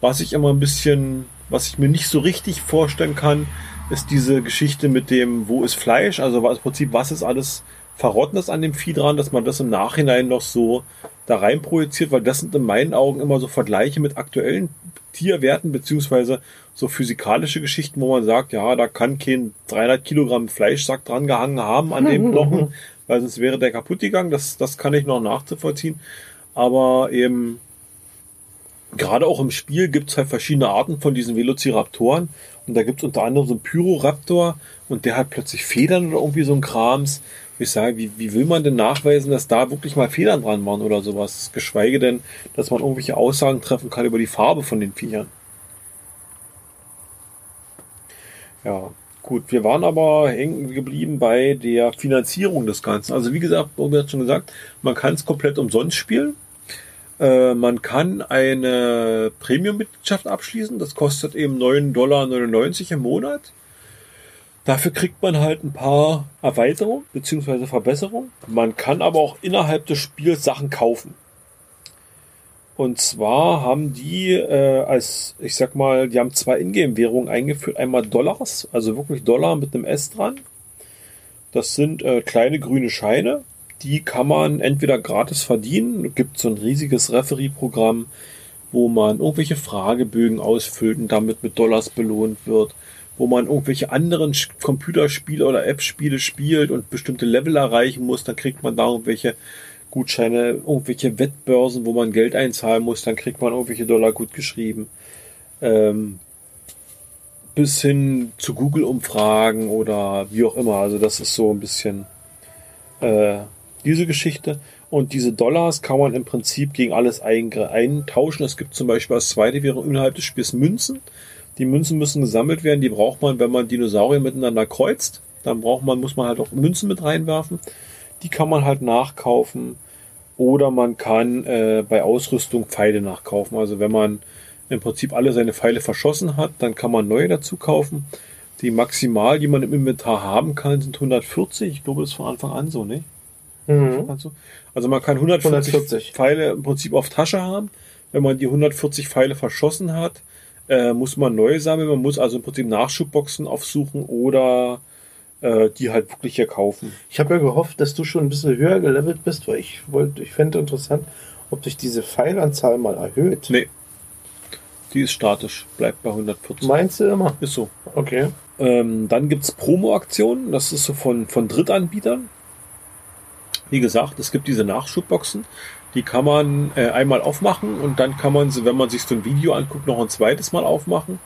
Was ich immer ein bisschen, was ich mir nicht so richtig vorstellen kann, ist diese Geschichte mit dem, wo ist Fleisch, also im Prinzip, was ist alles Verrottenes an dem Vieh dran, dass man das im Nachhinein noch so da rein projiziert, weil das sind in meinen Augen immer so Vergleiche mit aktuellen Tierwerten, beziehungsweise so physikalische Geschichten, wo man sagt, ja, da kann kein 300 Kilogramm Fleischsack dran gehangen haben an dem Knochen, weil sonst wäre der kaputt gegangen. Das, das kann ich noch nachzuvollziehen. Aber eben, gerade auch im Spiel gibt's halt verschiedene Arten von diesen Velociraptoren. Und da gibt's unter anderem so einen Pyroraptor und der hat plötzlich Federn oder irgendwie so ein Krams. Ich sage, wie, wie will man denn nachweisen, dass da wirklich mal Federn dran waren oder sowas? Geschweige denn, dass man irgendwelche Aussagen treffen kann über die Farbe von den Viechern. Ja, gut. Wir waren aber hängen geblieben bei der Finanzierung des Ganzen. Also wie gesagt, Bobi hat schon gesagt, man kann es komplett umsonst spielen. Äh, man kann eine Premium-Mitgliedschaft abschließen. Das kostet eben 9,99 Dollar im Monat. Dafür kriegt man halt ein paar Erweiterungen bzw. Verbesserungen. Man kann aber auch innerhalb des Spiels Sachen kaufen. Und zwar haben die äh, als, ich sag mal, die haben zwei Ingame-Währungen eingeführt. Einmal Dollars, also wirklich Dollar mit einem S dran. Das sind äh, kleine grüne Scheine. Die kann man entweder gratis verdienen. Es gibt so ein riesiges Referee-Programm, wo man irgendwelche Fragebögen ausfüllt und damit mit Dollars belohnt wird. Wo man irgendwelche anderen Computerspiele oder App-Spiele spielt und bestimmte Level erreichen muss. Dann kriegt man da irgendwelche Gutscheine, irgendwelche Wettbörsen, wo man Geld einzahlen muss, dann kriegt man irgendwelche Dollar gut geschrieben. Ähm, bis hin zu Google-Umfragen oder wie auch immer. Also das ist so ein bisschen äh, diese Geschichte. Und diese Dollars kann man im Prinzip gegen alles eintauschen. Es gibt zum Beispiel als zweite Währung innerhalb des Spiels Münzen. Die Münzen müssen gesammelt werden. Die braucht man, wenn man Dinosaurier miteinander kreuzt. Dann braucht man, muss man halt auch Münzen mit reinwerfen. Die kann man halt nachkaufen. Oder man kann äh, bei Ausrüstung Pfeile nachkaufen. Also wenn man im Prinzip alle seine Pfeile verschossen hat, dann kann man neue dazu kaufen. Die maximal, die man im Inventar haben kann, sind 140. Ich glaube, das ist von Anfang an so, ne? Mhm. Also, also man kann 140, 140. Pfeile im Prinzip auf Tasche haben. Wenn man die 140 Pfeile verschossen hat, äh, muss man neue sammeln. Man muss also im Prinzip Nachschubboxen aufsuchen oder äh, die halt wirklich hier kaufen. Ich habe ja gehofft, dass du schon ein bisschen höher gelevelt bist, weil ich wollte, ich fände interessant, ob sich diese Pfeilanzahl mal erhöht. Nee. Die ist statisch, bleibt bei 140. Meinst du immer? Ist so. Okay. Ähm, dann gibt's Promo-Aktionen, das ist so von, von Drittanbietern. Wie gesagt, es gibt diese Nachschubboxen, die kann man äh, einmal aufmachen und dann kann man sie, wenn man sich so ein Video anguckt, noch ein zweites Mal aufmachen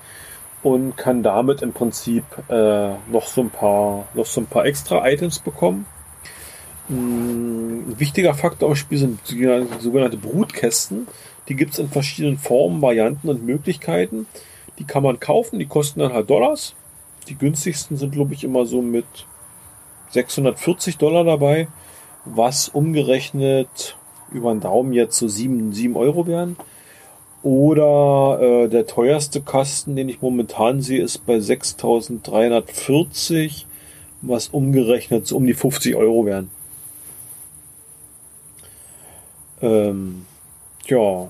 und kann damit im Prinzip äh, noch so ein paar, noch so ein paar extra Items bekommen. Mm, Ein wichtiger Faktor im Spiel sind sogenannte- sogenannte Brutkästen. Die gibt's in verschiedenen Formen, Varianten und Möglichkeiten. Die kann man kaufen, die kosten dann halt Dollars. Die günstigsten sind, glaube ich, immer so mit 640 Dollar dabei, was umgerechnet über den Daumen jetzt so 7, 7 Euro wären. Oder äh, der teuerste Kasten, den ich momentan sehe, ist bei 6340, was umgerechnet so um die 50 Euro wären. Ähm, ja,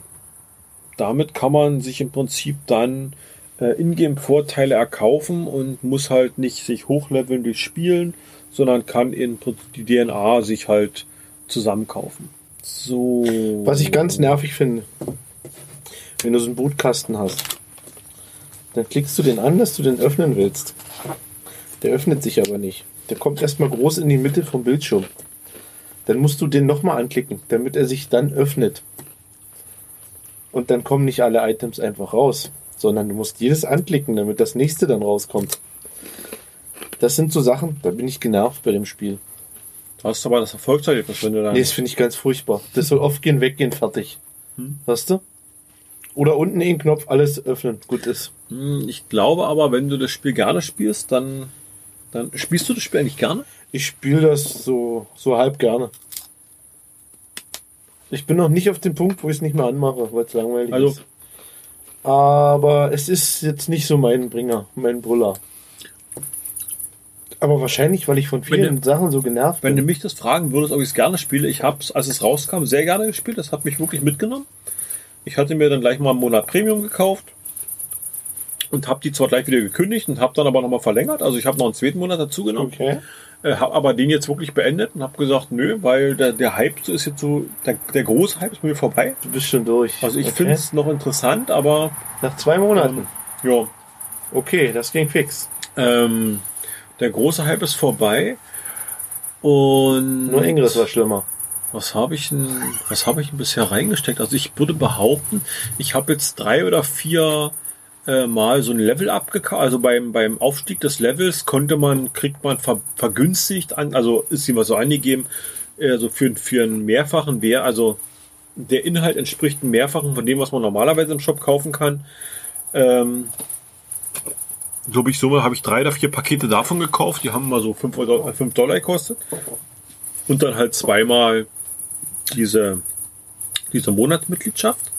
damit kann man sich im Prinzip dann äh, Ingame-Vorteile erkaufen und muss halt nicht sich hochleveln durch Spielen, sondern kann in die DNA sich halt zusammenkaufen. So. Was ich ganz nervig finde, wenn du so einen Bootkasten hast, dann klickst du den an, dass du den öffnen willst. Der öffnet sich aber nicht. Der kommt erstmal groß in die Mitte vom Bildschirm. Dann musst du den nochmal anklicken, damit er sich dann öffnet. Und dann kommen nicht alle Items einfach raus, sondern du musst jedes anklicken, damit das nächste dann rauskommt. Das sind so Sachen, da bin ich genervt bei dem Spiel. Du hast aber das Erfolgserlebnis, wenn du dann. Nee, das finde ich ganz furchtbar. Das soll oft gehen, weggehen, fertig. Weißt du? Oder unten den Knopf, alles öffnen. Gut ist. Hm, Ich glaube aber, wenn du das Spiel gerne spielst, dann, dann spielst du das Spiel eigentlich gerne? Ich spiele das so, so halb gerne. Ich bin noch nicht auf dem Punkt, wo ich es nicht mehr anmache, weil es langweilig Also- ist. Aber es ist jetzt nicht so mein Bringer, mein Brüller. Aber wahrscheinlich, weil ich von vielen Wenn Sachen so genervt Wenn du bin. mich das fragen würdest, ob ich es gerne spiele, ich habe es, als es rauskam, sehr gerne gespielt. Das hat mich wirklich mitgenommen. Ich hatte mir dann gleich mal einen Monat Premium gekauft und habe die zwar gleich wieder gekündigt und habe dann aber nochmal verlängert. Also ich habe noch einen zweiten Monat dazu genommen, Okay. äh, habe aber den jetzt wirklich beendet und habe gesagt, nö, weil der, der Hype so ist jetzt so, der, der große Hype ist mir vorbei. Du bist schon durch. Also ich okay. finde es noch interessant, aber Nach zwei Monaten. ja, Okay, das ging fix. ähm, der große Hype ist vorbei. Und Nur Ingress war schlimmer. Was habe ich denn, was habe ich denn bisher reingesteckt? Also ich würde behaupten, ich habe jetzt drei oder vier äh, Mal so ein Level abgekauft. Also beim, beim Aufstieg des Levels konnte man, kriegt man ver, vergünstigt an, also ist immer so angegeben, äh, so für, für einen mehrfachen Wert, also der Inhalt entspricht einem mehrfachen von dem, was man normalerweise im Shop kaufen kann. Ähm, glaube ich, so habe ich drei oder vier Pakete davon gekauft. Die haben mal so 5 Dollar, fünf Dollar gekostet. Und dann halt zweimal diese, diese Monatsmitgliedschaft.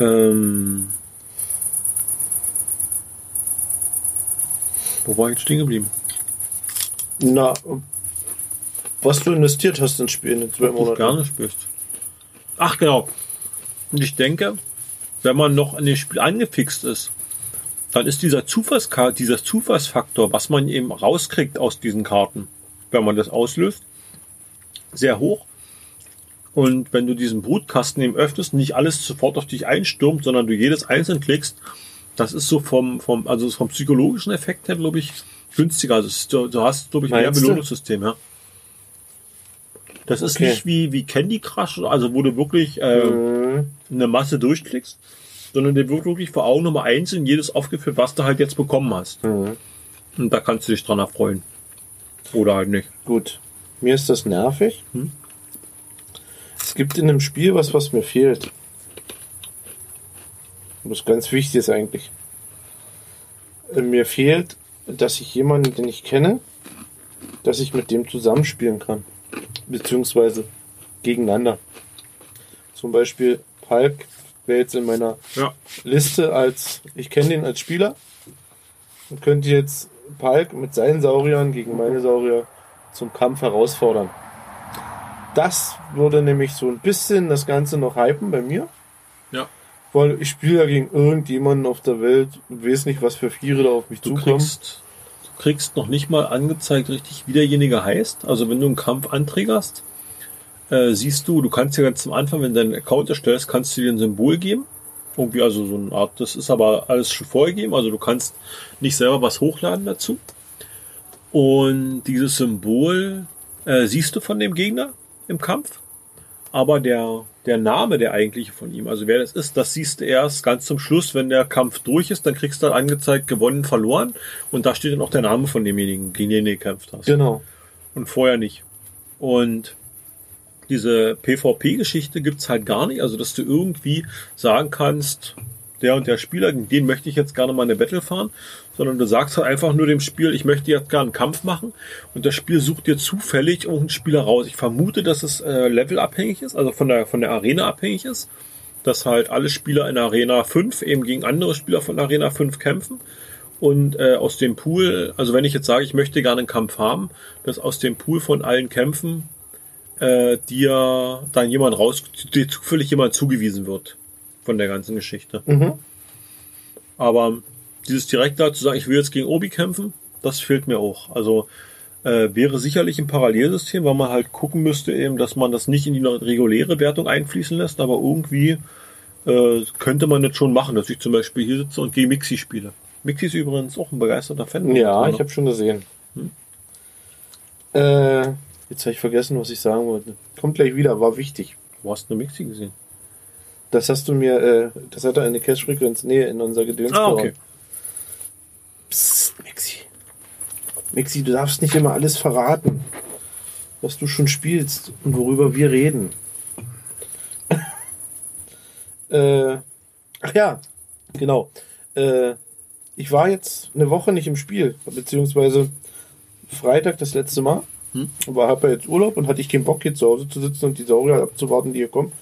Ähm, wo war ich jetzt stehen geblieben? Na, was du investiert hast ins Spiel in den zwei Monaten. gerne spielst. Ach genau. Und ich denke, wenn man noch an dem Spiel angefixt ist, dann ist dieser Zufallskarte, dieser Zufallsfaktor, was man eben rauskriegt aus diesen Karten, wenn man das auslöst, sehr hoch. Und wenn du diesen Brutkasten eben öffnest, nicht alles sofort auf dich einstürmt, sondern du jedes einzeln klickst, das ist so vom, vom, also vom psychologischen Effekt her, glaube ich, günstiger. Also ist, du, du hast, glaube ich, mehr Meinst du? Belohnungssystem, ja. Das ist Okay. nicht wie, wie Candy Crush, also wo du wirklich äh, Mhm. eine Masse durchklickst, sondern dir wird wirklich vor Augen Nummer einzeln jedes aufgeführt, was du halt jetzt bekommen hast. Mhm. Und da kannst du dich dran erfreuen. Oder halt nicht. Gut. Mir ist das nervig. Hm? Es gibt in dem Spiel was, was mir fehlt. Was ganz wichtig ist eigentlich. Äh, Mir fehlt, dass ich jemanden, den ich kenne, dass ich mit dem zusammenspielen kann. Beziehungsweise gegeneinander. Zum Beispiel Palk wäre jetzt in meiner Ja. Liste als, ich kenne den als Spieler und könnte jetzt Palk mit seinen Sauriern gegen meine Saurier zum Kampf herausfordern. Das würde nämlich so ein bisschen das Ganze noch hypen bei mir. Ja. Weil ich spiele ja gegen irgendjemanden auf der Welt und weiß nicht, was für Viere da auf mich Du zukommen. kriegst, du kriegst noch nicht mal angezeigt richtig, wie derjenige heißt. Also wenn du einen Kampf anträgerst, äh, siehst du, du kannst dir ganz am Anfang, wenn du deinen Account erstellst, kannst du dir ein Symbol geben. Irgendwie also so eine Art, das ist aber alles schon vorgegeben, also du kannst nicht selber was hochladen dazu. Und dieses Symbol äh, siehst du von dem Gegner im Kampf, aber der, der Name der eigentliche von ihm, also wer das ist, das siehst du erst ganz zum Schluss, wenn der Kampf durch ist, dann kriegst du dann angezeigt, gewonnen, verloren und da steht dann auch der Name von demjenigen, gegen den du gekämpft hast Genau. und vorher nicht. Und diese PvP-Geschichte gibt's halt gar nicht, also dass du irgendwie sagen kannst, der und der Spieler, gegen den möchte ich jetzt gerne mal eine Battle fahren, sondern du sagst halt einfach nur dem Spiel, ich möchte jetzt gerne einen Kampf machen und das Spiel sucht dir zufällig irgendeinen Spieler raus. Ich vermute, dass es äh, levelabhängig ist, also von der, von der Arena abhängig ist, dass halt alle Spieler in Arena 5 eben gegen andere Spieler von Arena 5 kämpfen und äh, aus dem Pool, also wenn ich jetzt sage, ich möchte gerne einen Kampf haben, dass aus dem Pool von allen Kämpfen äh, dir dann jemand raus, dir zufällig jemand zugewiesen wird von der ganzen Geschichte. Mhm. Aber dieses direkt da zu sagen, ich will jetzt gegen Obi kämpfen, das fehlt mir auch. Also äh, wäre sicherlich ein Parallelsystem, weil man halt gucken müsste eben, dass man das nicht in die reguläre Wertung einfließen lässt, aber irgendwie äh, könnte man das schon machen, dass ich zum Beispiel hier sitze und gegen Mixi spiele. Mixi ist übrigens auch ein begeisterter Fan. Ja, ich habe schon gesehen. Äh, jetzt habe ich vergessen, was ich sagen wollte. Kommt gleich wieder, war wichtig. Wo hast du eine Mixi gesehen? Das hast du mir, äh, das hat er eine Cache-Frequenz Nähe in unser Gedöns Ah, okay. Psst, Mixi. Mixi, du darfst nicht immer alles verraten, was du schon spielst und worüber wir reden. äh, ach ja, genau. Äh, ich war jetzt eine Woche nicht im Spiel, beziehungsweise Freitag das letzte Mal. Hm. Aber habe jetzt Urlaub und hatte ich keinen Bock, hier zu Hause zu sitzen und die Saurier abzuwarten, die hier kommen.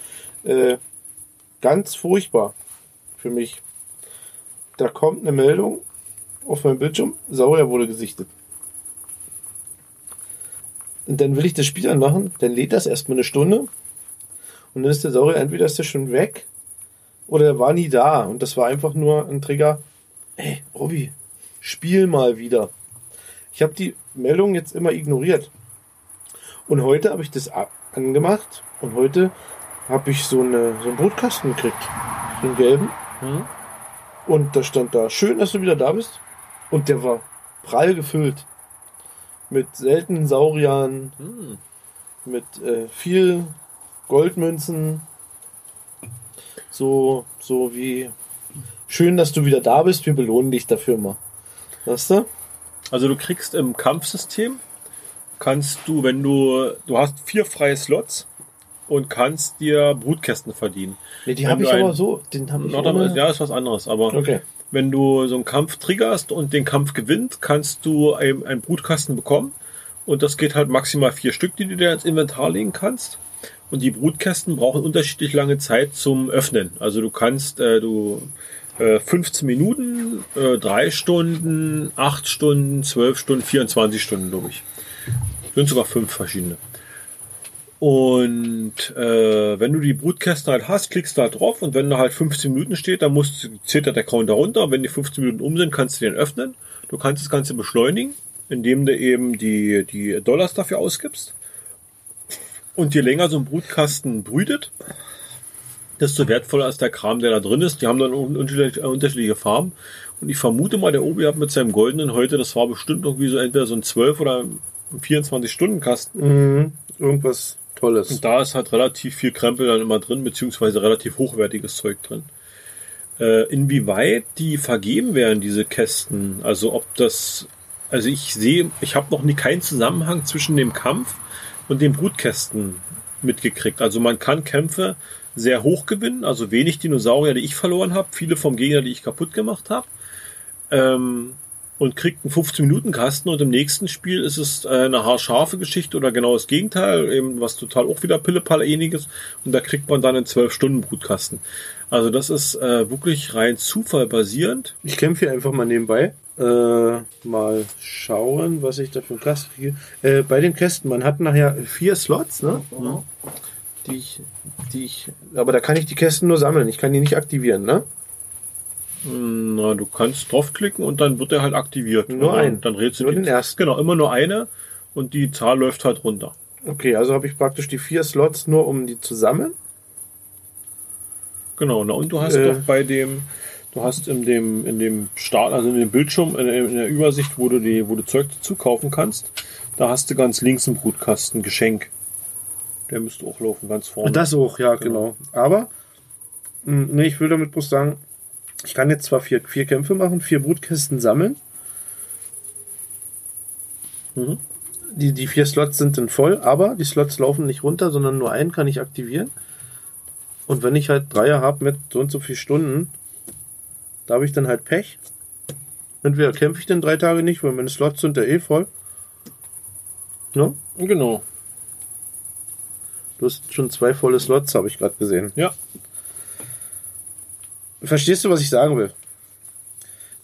Äh, ganz furchtbar für mich. Da kommt eine Meldung auf meinem Bildschirm, Saurier wurde gesichtet. Und dann will ich das Spiel anmachen, dann lädt das erstmal eine Stunde und dann ist der Saurier, entweder ist der schon weg oder er war nie da und das war einfach nur ein Trigger. Ey, Robby, spiel mal wieder. Ich habe die Meldung jetzt immer ignoriert. Und heute habe ich das angemacht und heute habe ich so, eine, so einen Brutkasten gekriegt. So einen gelben. Hm? Und da stand da, schön, dass du wieder da bist. Und der war prall gefüllt. Mit seltenen Sauriern, Hm. mit äh, viel Goldmünzen. So, so wie, schön, dass du wieder da bist, wir belohnen dich dafür mal. Weißt du? Also du kriegst im Kampfsystem, kannst du, wenn du, du hast vier freie Slots und kannst dir Brutkästen verdienen. Nee, die habe ich aber ein- so, den habe ich ohne- ja, ist was anderes, aber Okay. wenn du so einen Kampf triggerst und den Kampf gewinnt, kannst du ein- einen Brutkasten bekommen. Und das geht halt maximal vier Stück, die du dir ins Inventar legen kannst. Und die Brutkästen brauchen unterschiedlich lange Zeit zum Öffnen. Also du kannst, äh, du äh, 15 Minuten, äh, 3 Stunden, 8 Stunden, 12 Stunden, 24 Stunden, glaube ich. Sind sogar fünf verschiedene. Und äh, wenn du die Brutkästen halt hast, klickst du halt drauf und wenn da halt 15 Minuten steht, dann musst, zählt der Counter runter. Wenn die 15 Minuten um sind, kannst du den öffnen. Du kannst das Ganze beschleunigen, indem du eben die, die Dollars dafür ausgibst. Und je länger so ein Brutkasten brütet, desto wertvoller ist der Kram, der da drin ist. Die haben dann un- unterschiedliche, Farben. Und ich vermute mal, der Obi hat mit seinem goldenen heute, das war bestimmt irgendwie so entweder so ein 12 oder 24-Stunden-Kasten. Mhm. Irgendwas Tolles. Und da ist halt relativ viel Krempel dann immer drin, beziehungsweise relativ hochwertiges Zeug drin. Äh, inwieweit die vergeben werden, diese Kästen, also ob das, also ich sehe, ich habe noch nie keinen Zusammenhang zwischen dem Kampf und den Brutkästen mitgekriegt. Also man kann Kämpfe sehr hoch gewinnen, also wenig Dinosaurier, die ich verloren habe, viele vom Gegner, die ich kaputt gemacht habe. Ähm, und kriegt einen 15-Minuten-Kasten und im nächsten Spiel ist es äh, eine haarscharfe Geschichte oder genau das Gegenteil, eben was total auch wieder Pillepalle ähnliches und da kriegt man dann einen 12-Stunden-Brutkasten. Also das ist äh, wirklich rein Zufall basierend. Ich kämpfe hier einfach mal nebenbei. Äh, mal schauen, was ich da für einen Kasten kriege. Äh, bei den Kästen, man hat nachher vier Slots, ne? Die ich, die ich, aber da kann ich die Kästen nur sammeln. Ich kann die nicht aktivieren, ne? Na, du kannst draufklicken und dann wird er halt aktiviert. Nur Und dann, einen. Dann rätst du Nur den ersten. Genau, immer nur eine und die Zahl läuft halt runter. Okay, also habe ich praktisch die vier Slots nur, um die zu sammeln. Genau, na, und du hast Äh. doch bei dem, du hast in dem, in dem Start, also in dem Bildschirm, in, der- in der Übersicht, wo du die, wo du Zeug dazu kaufen kannst, da hast du ganz links einen Brutkasten, Geschenk. Der müsste auch laufen, ganz vorne. Das auch, ja, genau. Aber, mh, nee, ich will damit bloß sagen, ich kann jetzt zwar vier, vier Kämpfe machen, vier Brutkästen sammeln. Mhm. Die, die vier Slots sind dann voll, aber die Slots laufen nicht runter, sondern nur einen kann ich aktivieren. Und wenn ich halt Dreier habe mit so und so viel Stunden, da habe ich dann halt Pech. Entweder kämpfe ich dann drei Tage nicht, weil meine Slots sind ja eh voll. Ne? Genau. Du hast schon zwei volle Slots, habe ich gerade gesehen. Ja. Verstehst du, was ich sagen will?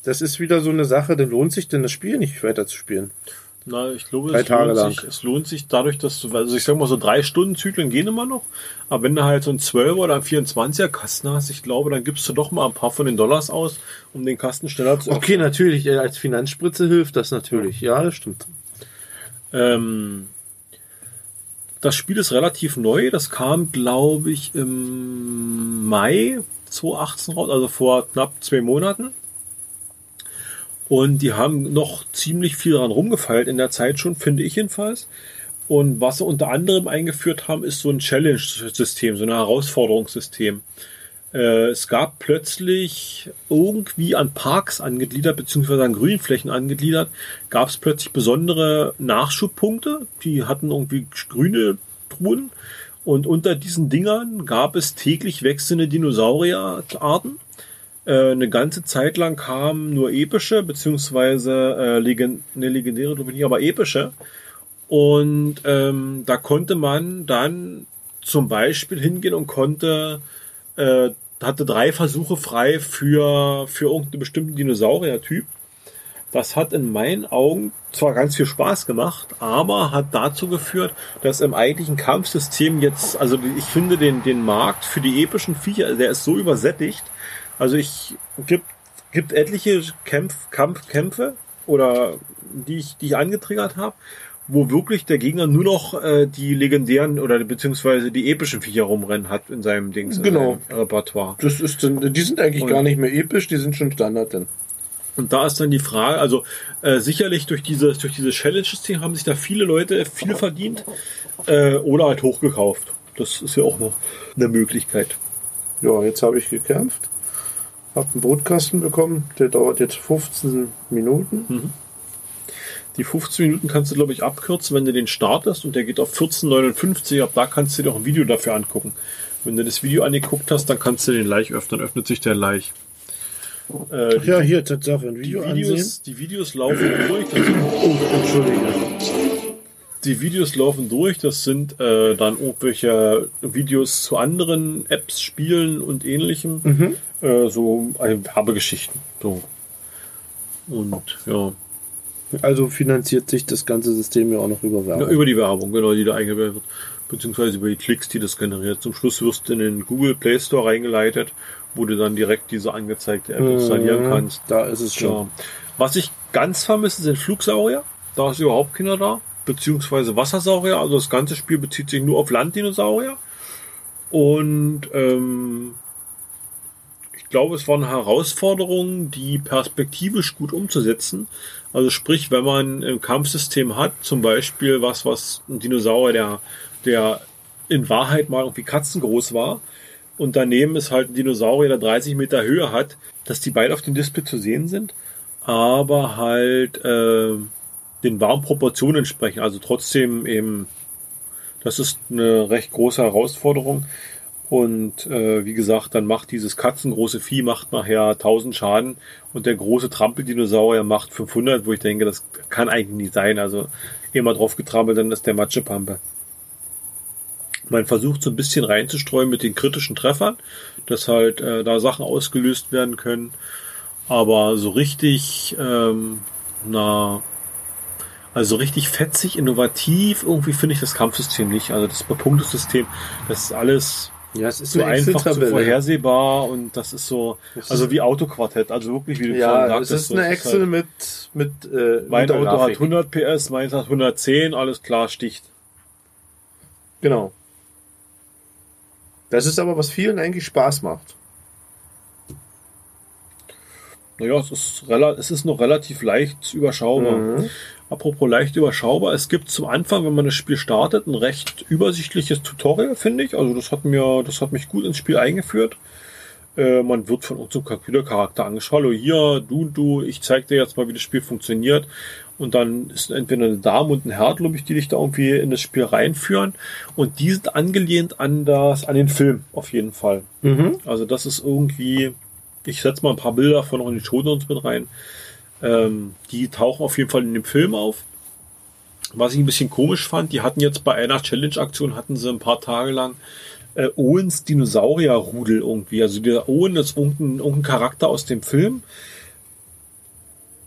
Das ist wieder so eine Sache, dann lohnt sich denn das Spiel nicht weiter zu spielen. Na, ich glaube, Drei es Tage lohnt, lang. sich, es lohnt sich dadurch, dass du, also ich sag mal so drei Stunden Zyklen gehen immer noch, aber wenn du halt so ein 12 oder ein 24er Kasten hast, ich glaube, dann gibst du doch mal ein paar von den Dollars aus, um den Kasten schneller zu Okay, natürlich, äh, als Finanzspritze hilft das natürlich. Ja, das stimmt. Ähm, das Spiel ist relativ neu. Das kam, glaube ich, im Mai 2018 raus, also vor knapp zwei Monaten. Und die haben noch ziemlich viel dran rumgefeilt in der Zeit schon, finde ich jedenfalls. Und was sie unter anderem eingeführt haben, ist so ein Challenge-System, so ein Herausforderungssystem. Äh, es gab plötzlich irgendwie an Parks angegliedert, beziehungsweise an Grünflächen angegliedert, gab es plötzlich besondere Nachschubpunkte. Die hatten irgendwie grüne Truhen. Und unter diesen Dingern gab es täglich wechselnde Dinosaurierarten. Äh, eine ganze Zeit lang kamen nur epische, beziehungsweise äh, legend eine legendäre, glaube ich nicht, aber epische. Und ähm, da konnte man dann zum Beispiel hingehen und konnte, äh, hatte drei Versuche frei für, für irgendeinen bestimmten Dinosaurier-Typ. Das hat in meinen Augen zwar ganz viel Spaß gemacht, aber hat dazu geführt, dass im eigentlichen Kampfsystem jetzt, also ich finde den, den Markt für die epischen Viecher, der ist so übersättigt. Also ich gibt, gibt etliche Kämpf, Kampfkämpfe oder die ich, die ich angetriggert habe, wo wirklich der Gegner nur noch äh, die legendären oder beziehungsweise die epischen Viecher rumrennen hat in seinem Dings, Genau. in seinem Repertoire. Das ist, die sind eigentlich Und- gar nicht mehr episch, die sind schon Standard dann. Und da ist dann die Frage, also äh, sicherlich durch dieses durch dieses Challenge-System haben sich da viele Leute viel verdient äh, oder halt hochgekauft. Das ist ja auch noch eine Möglichkeit. Ja, jetzt habe ich gekämpft, habe einen Brotkasten bekommen, der dauert jetzt 15 Minuten. Die 15 Minuten kannst du, glaube ich, abkürzen, wenn du den startest und der geht auf 14,59. Ab da kannst du dir auch ein Video dafür angucken. Wenn du das Video angeguckt hast, dann kannst du den Leich öffnen, dann öffnet sich der Leich. Äh, die, Ja, hier, Tatsache, ein die, Video ansehen. Videos, die Videos laufen durch. Das sind, Oh, Entschuldige. die Videos laufen durch. Das sind äh, dann irgendwelche Videos zu anderen Apps, Spielen und ähnlichem. Mhm. Äh, so äh, Werbegeschichten. So. Und ja. Also finanziert sich das ganze System ja auch noch über Ja, Werbung. über die Werbung, genau, die da eingeblendet wird. Beziehungsweise über die Klicks, die das generiert. Zum Schluss wirst du in den Google Play Store reingeleitet, wo du dann direkt diese angezeigte App installieren Mhm, kannst. Da ist es schon. Ja. Was ich ganz vermisse, sind Flugsaurier. Da ist überhaupt keiner da. Beziehungsweise Wassersaurier. Also das ganze Spiel bezieht sich nur auf Landdinosaurier. Und ähm, ich glaube, es war eine Herausforderung, die perspektivisch gut umzusetzen. Also sprich, wenn man ein Kampfsystem hat, zum Beispiel was, was ein Dinosaurier, der, der in Wahrheit mal irgendwie katzengroß war, und daneben ist halt ein Dinosaurier, der 30 Meter Höhe hat, dass die beide auf dem Display zu sehen sind, aber halt äh, den wahren Proportionen entsprechen. Also trotzdem eben, das ist eine recht große Herausforderung. Und äh, wie gesagt, dann macht dieses katzengroße Vieh macht nachher 1000 Schaden und der große Trampeldinosaurier macht 500, wo ich denke, das kann eigentlich nicht sein. Also immer drauf getrampelt, dann ist der Matschepampe. Man versucht so ein bisschen reinzustreuen mit den kritischen Treffern, dass halt äh, da Sachen ausgelöst werden können. Aber so richtig, ähm, na, also so richtig fetzig, innovativ, irgendwie finde ich das Kampfsystem nicht. Also das Bepunktesystem, das ist alles Ja, es ist so einfach, so vorhersehbar und das ist so, also wie Autoquartett, also wirklich wie du Ja, vorhin es sagtest, ist so, eine es Excel halt- mit, mit, äh, mein Auto hat Grafik. 100 PS, meins hat 110, alles klar, sticht. Genau. Das ist aber, was vielen eigentlich Spaß macht. Naja, es ist, es ist noch relativ leicht überschaubar. Mhm. Apropos leicht überschaubar, es gibt zum Anfang, wenn man das Spiel startet, ein recht übersichtliches Tutorial, finde ich. Also das hat mir, das hat mich gut ins Spiel eingeführt. Äh, man wird von unserem Computercharakter angeschaut. Hallo, hier, du du, ich zeig dir jetzt mal, wie das Spiel funktioniert. Und dann ist entweder eine Dame und ein Herr, glaube ich, die dich da irgendwie in das Spiel reinführen. Und die sind angelehnt an das, an den Film, auf jeden Fall. Mhm. Also das ist irgendwie, ich setze mal ein paar Bilder von auch in die Show mit rein. Ähm, die tauchen auf jeden Fall in dem Film auf. Was ich ein bisschen komisch fand, die hatten jetzt bei einer Challenge-Aktion, hatten sie ein paar Tage lang äh, Owens Dinosaurierrudel irgendwie. Also der Owen ist irgendein, irgendein Charakter aus dem Film.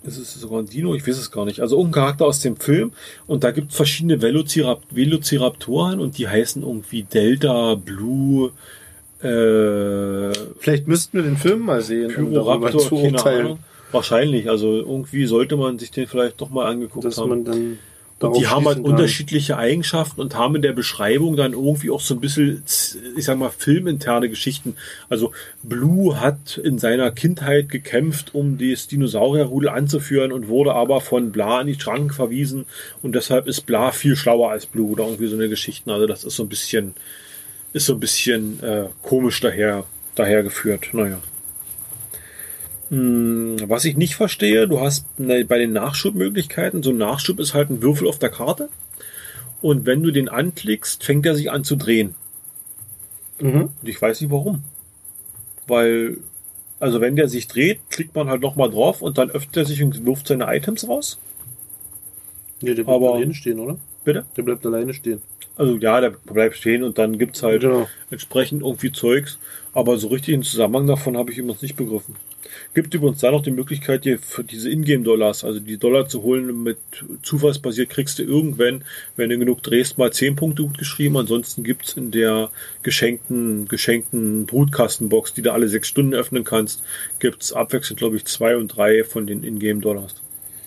Ist es sogar ein Dino? Ich weiß es gar nicht. Also irgendein Charakter aus dem Film. Und da gibt es verschiedene Velocirap Velociraptoren und die heißen irgendwie Delta, Blue, äh, Vielleicht müssten wir den Film mal sehen, um darüber zu urteilen. Wahrscheinlich. Also irgendwie sollte man sich den vielleicht doch mal angeguckt dass haben. man dann darauf die haben halt unterschiedliche Eigenschaften und haben in der Beschreibung dann irgendwie auch so ein bisschen, ich sag mal, filminterne Geschichten. Also Blue hat in seiner Kindheit gekämpft, um das Dinosaurierrudel anzuführen und wurde aber von Bla in die Schranken verwiesen und deshalb ist Bla viel schlauer als Blue oder irgendwie so eine Geschichte. Also das ist so ein bisschen, ist so ein bisschen äh, komisch daher daher geführt. Naja. Hm, Was ich nicht verstehe, du hast ne, bei den Nachschubmöglichkeiten, so ein Nachschub ist halt ein Würfel auf der Karte. Und wenn du den anklickst, fängt er sich an zu drehen. Mhm. Und ich weiß nicht warum. Weil, also wenn der sich dreht, klickt man halt nochmal drauf und dann öffnet er sich und wirft seine Items raus. Nee, der bleibt Aber- alleine stehen, oder? Bitte? Der bleibt alleine stehen. Also ja, der bleibt stehen und dann gibt's halt Genau. entsprechend irgendwie Zeugs. Aber so richtig den Zusammenhang davon habe ich übrigens nicht begriffen. Gibt übrigens da noch die Möglichkeit, dir für diese Ingame-Dollars, also die Dollar zu holen mit zufallsbasiert, kriegst du irgendwann, wenn du genug drehst, mal 10 Punkte gut geschrieben. Ansonsten gibt's in der geschenkten, geschenkten Brutkastenbox, die du alle sechs Stunden öffnen kannst, gibt's abwechselnd, glaube ich, zwei und drei von den Ingame-Dollars.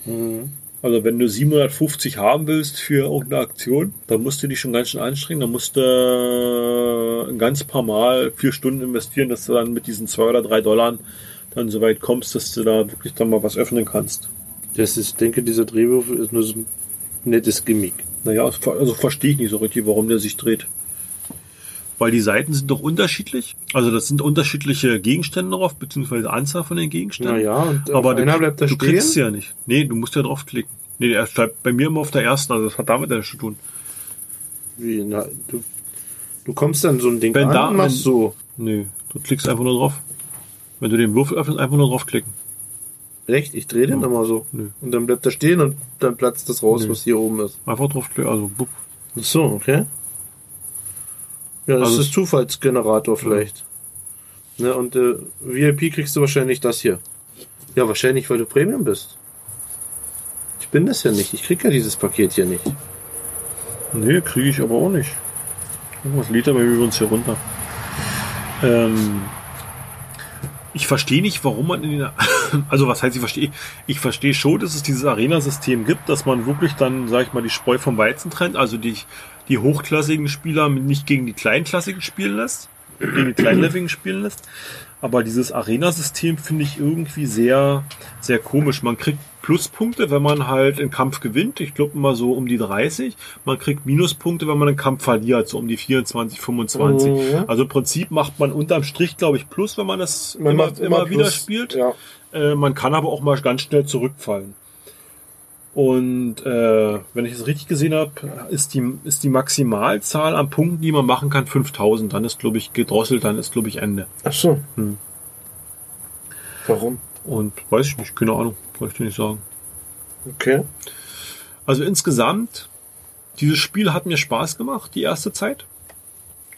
Mhm. Also wenn du 750 haben willst für irgendeine Aktion, dann musst du dich schon ganz schön anstrengen. Dann musst du ein ganz paar Mal vier Stunden investieren, dass du dann mit diesen zwei oder drei Dollar dann so weit kommst, dass du da wirklich dann mal was öffnen kannst. Das ist, ich denke, dieser Drehwürfel ist nur so ein nettes Gimmick. Naja, also, also verstehe ich nicht so richtig, warum der sich dreht. Weil die Seiten sind doch unterschiedlich. Also das sind unterschiedliche Gegenstände drauf, beziehungsweise Anzahl von den Gegenständen. Naja, und auf Aber du, einer bleibt da du stehen. kriegst ja nicht. Nee, du musst ja draufklicken. Nee, er bleibt bei mir immer auf der ersten, also das hat damit ja nichts zu tun. Wie, na, du, du kommst dann so ein Ding Wenn an da- und machst wenn- so. Nee, du klickst einfach nur drauf. Wenn du den Würfel öffnest, einfach nur draufklicken. Recht, ich drehe den Ja. immer so. Nö. Und dann bleibt er stehen und dann platzt das raus, Nö. was hier oben ist. Einfach draufklicken, also bupp. Ach so, okay. Ja, das Also- ist Zufallsgenerator vielleicht. Ne, und äh, VIP kriegst du wahrscheinlich das hier. Ja, wahrscheinlich, weil du Premium bist. Ich bin das ja nicht. Ich krieg ja dieses Paket hier nicht. Nee, kriege ich aber auch nicht. Was lädt er bei mir übrigens hier runter? Ähm, ich verstehe nicht, warum man in den... Also was heißt, ich verstehe? Ich verstehe schon, dass es dieses Arena-System gibt, dass man wirklich dann, sag ich mal, die Spreu vom Weizen trennt, also die, die hochklassigen Spieler nicht gegen die kleinklassigen spielen lässt, gegen die kleinleveligen spielen lässt. Aber dieses Arena-System finde ich irgendwie sehr, sehr komisch. Man kriegt Pluspunkte, wenn man halt einen Kampf gewinnt. Ich glaube immer so um die 30. Man kriegt Minuspunkte, wenn man einen Kampf verliert, so um die 24, 25. Mhm. Also im Prinzip macht man unterm Strich, glaube ich, Plus, wenn man das Man immer, immer, immer wieder spielt. Ja. Äh, man kann aber auch mal ganz schnell zurückfallen. Und äh, wenn ich es richtig gesehen habe, ist die, ist die Maximalzahl an Punkten, die man machen kann, 5000. Dann ist, glaube ich, gedrosselt, dann ist, glaube ich, Ende. Ach so. Hm. Warum? Und weiß ich nicht, keine Ahnung, kann ich dir nicht sagen. Okay. Also insgesamt, dieses Spiel hat mir Spaß gemacht, die erste Zeit.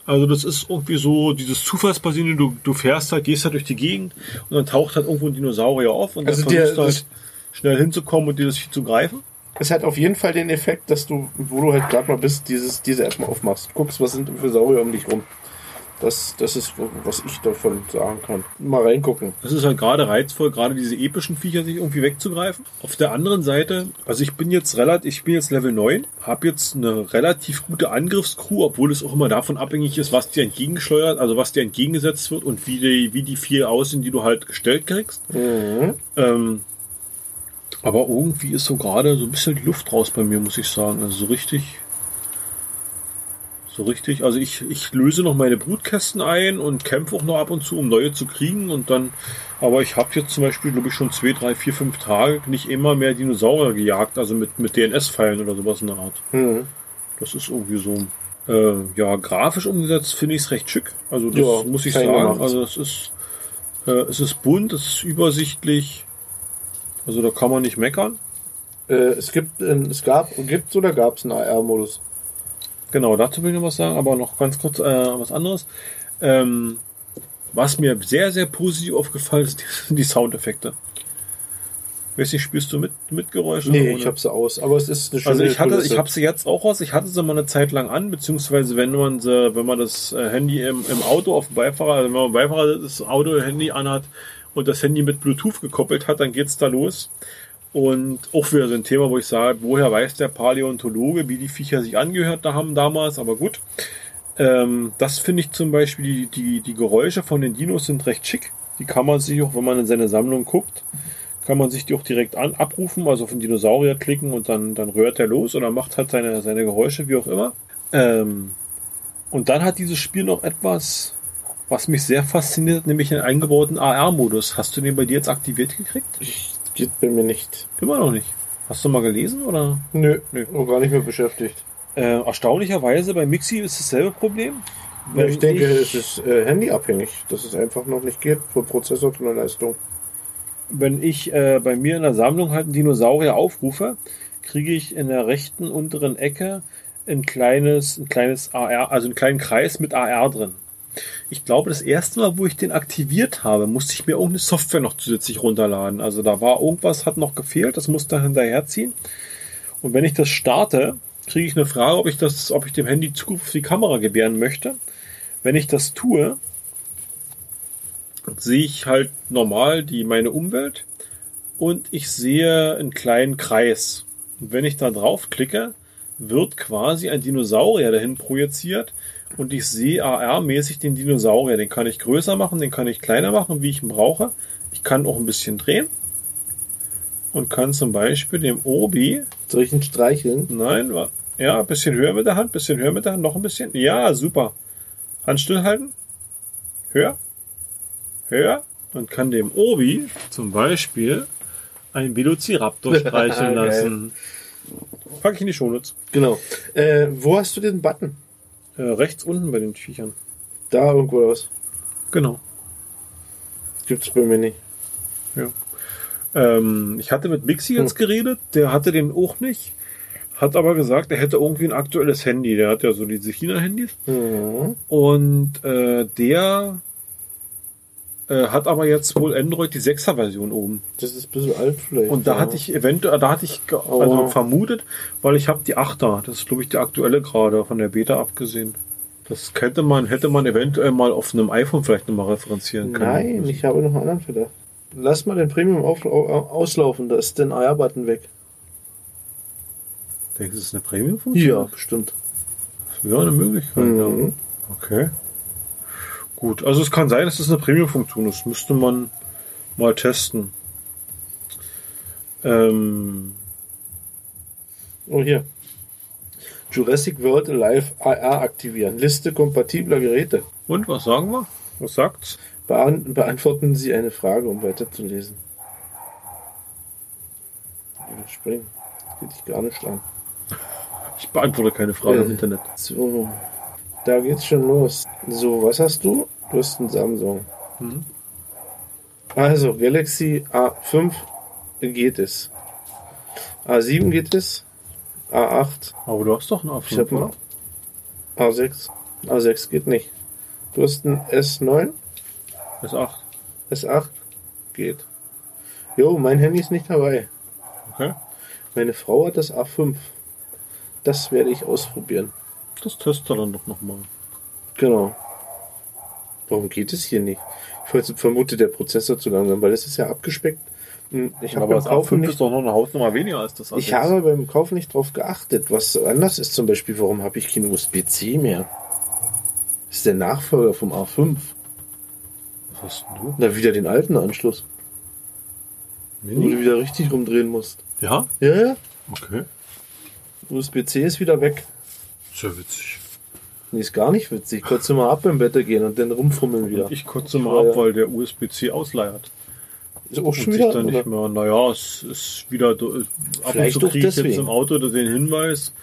Also das ist irgendwie so dieses Zufallsbasierende, du, du fährst halt, gehst halt durch die Gegend und dann taucht halt irgendwo ein Dinosaurier auf und Also dann der- versuchst du halt schnell hinzukommen und dir das Vieh zu greifen. Es hat auf jeden Fall den Effekt, dass du, wo du halt gerade mal bist, dieses, diese App mal aufmachst. Guckst, was sind denn für Saurier um dich rum. Das, das ist, was ich davon sagen kann. Mal reingucken. Das ist halt gerade reizvoll, gerade diese epischen Viecher sich irgendwie wegzugreifen. Auf der anderen Seite, also ich bin jetzt relativ, ich bin jetzt Level 9, habe jetzt eine relativ gute Angriffscrew, obwohl es auch immer davon abhängig ist, was dir entgegengeschleudert, also was dir entgegengesetzt wird und wie die, wie die vier aussehen, die du halt gestellt kriegst. Mhm. Ähm, aber irgendwie ist so gerade so ein bisschen die Luft raus bei mir, muss ich sagen. Also so richtig. So richtig. Also ich, ich löse noch meine Brutkästen ein und kämpfe auch noch ab und zu, um neue zu kriegen. Und dann, aber ich habe jetzt zum Beispiel, glaube ich, schon zwei, drei, vier, fünf Tage nicht immer mehr Dinosaurier gejagt, also mit, mit DNS-Pfeilen oder sowas in der Art. Mhm. Das ist irgendwie so. Äh, ja, grafisch umgesetzt finde ich es recht schick. Also das Ja, muss ich sagen. gemacht. Also es ist, äh, es ist bunt, es ist übersichtlich. Also da kann man nicht meckern. Äh, es gibt, es gab, gibt's oder gab's einen AR-Modus? Genau, dazu will ich noch was sagen, aber noch ganz kurz äh, was anderes. Ähm, was mir sehr, sehr positiv aufgefallen ist, die, die Soundeffekte. Weiß nicht, spielst du mit, mit Geräuschen? Nee, ich hab's aus. Aber es ist eine schöne Also ich hatte, Kulisse. ich habe sie jetzt auch aus. Ich hatte sie mal eine Zeit lang an, beziehungsweise wenn man sie, wenn man das äh, Handy im, im Auto auf dem Beifahrer, also wenn man Beifahrer das Auto Handy anhat und das Handy mit Bluetooth gekoppelt hat, dann geht's da los. Und auch wieder so ein Thema, wo ich sage, woher weiß der Paläontologe, wie die Viecher sich angehört haben damals, aber gut. Ähm, das finde ich zum Beispiel, die, die, die Geräusche von den Dinos sind recht schick. Die kann man sich auch, wenn man in seine Sammlung guckt, kann man sich die auch direkt an, abrufen, also auf den Dinosaurier klicken und dann, dann rührt er los oder macht halt seine, seine Geräusche, wie auch immer. Ähm, und dann hat dieses Spiel noch etwas, was mich sehr fasziniert, nämlich den eingebauten AR-Modus. Hast du den bei dir jetzt aktiviert gekriegt? Ich, geht bei mir nicht. Immer noch nicht. Hast du mal gelesen oder? Nö, nö. Auch gar nicht mehr beschäftigt. Äh, erstaunlicherweise bei Mixi ist dasselbe Problem. Ja, ich denke, es ist äh, handyabhängig, dass es einfach noch nicht geht von Prozessor einer Leistung. wenn ich äh, bei mir in der Sammlung halt einen Dinosaurier aufrufe, kriege ich in der rechten unteren Ecke ein kleines, ein kleines AR, also einen kleinen Kreis mit AR drin. Ich glaube, das erste Mal, wo ich den aktiviert habe, musste ich mir irgendeine Software noch zusätzlich runterladen. Also da war irgendwas, hat noch gefehlt, das musste hinterherziehen. Und wenn ich das starte, kriege ich eine Frage, ob ich das, ob ich dem Handy Zugriff auf die Kamera gewähren möchte. Wenn ich das tue, sehe ich halt normal die meine Umwelt und ich sehe einen kleinen Kreis. Und wenn ich da drauf klicke, wird quasi ein Dinosaurier dahin projiziert und ich sehe AR-mäßig den Dinosaurier. Den kann ich größer machen, den kann ich kleiner machen, wie ich ihn brauche. Ich kann auch ein bisschen drehen und kann zum Beispiel dem Obi Soll ich ihn streicheln? Nein, ja, ein bisschen höher mit der Hand, bisschen höher mit der Hand, noch ein bisschen. Ja, super. Hand stillhalten. Höher. Höher. Und kann dem Obi zum Beispiel ein Velociraptor streicheln lassen. Pack ich in die Shownotes. Genau. Äh, wo hast du den Button? Äh, rechts unten bei den Viechern. Da irgendwo oder was? Genau. Gibt's bei mir nicht. Ähm, ich hatte mit Mixi jetzt geredet, der hatte den auch nicht. Hat aber gesagt, er hätte irgendwie ein aktuelles Handy. Der hat ja so diese China-Handys. Mhm. Und äh, der äh, hat aber jetzt wohl Android die 6er Version oben. Das ist ein bisschen alt vielleicht. Und da ja. hatte ich eventuell, da hatte ich also Oh. vermutet, weil ich habe die 8er, das ist glaube ich die aktuelle gerade, von der Beta abgesehen. Das hätte man, hätte man eventuell mal auf einem iPhone vielleicht nochmal referenzieren können. Nein, ich habe noch einen anderen Verdacht. Lass mal den Premium auf, au- auslaufen, da ist der AR-Button weg. Denkst du, das ist eine Premium-Funktion? Ja, bestimmt. Das wäre eine Möglichkeit, Mhm. ja. Okay. Gut, also es kann sein, dass das eine Premium-Funktion ist. Müsste man mal testen. Ähm, Oh, hier. Jurassic World Alive AR aktivieren. Liste kompatibler Geräte. und was sagen wir? Was sagt's? Beant beantworten Sie eine Frage, um weiterzulesen. Überspringen. Das geht dich gar nicht an. Ich beantworte keine Frage im Äh. Internet. So, da geht's schon los. So, was hast du? Du hast einen Samsung. Mhm. Also, Galaxy A5 geht es. A7 geht es. A8. Aber du hast doch einen Ich hab A5, einen A6. A6 geht nicht. Du hast einen S9. S8. S8 geht. Jo, mein Handy ist nicht dabei. Okay. Meine Frau hat das A5. Das werde ich ausprobieren. Das testet er dann doch nochmal. Genau. Warum geht es hier nicht? Ich vermute, der Prozessor zu langsam, weil es ist ja abgespeckt. Hm, Ich habe beim das Kaufen A5 nicht, ist doch noch eine Hausnummer weniger als das A6. ich habe beim Kaufen nicht drauf geachtet. Was anders ist zum Beispiel, warum habe ich kein USB-C mehr? Das ist der Nachfolger vom A5. Was hast denn du? Da wieder den alten Anschluss, wo du Mini? wieder richtig rumdrehen musst. Ja? Ja, ja. Okay. USB-C ist wieder weg. Sehr witzig. Nee, ist gar nicht witzig. Kurz mal ab im Bett gehen und dann rumfummeln wieder. Ich kotze Ich mal ab, weil der USB-C ausleiert. Ist auch schon wieder? dann nicht mehr. Naja, es ist wieder. do- Ab Vielleicht und zu kriege ich jetzt im Auto den Hinweis.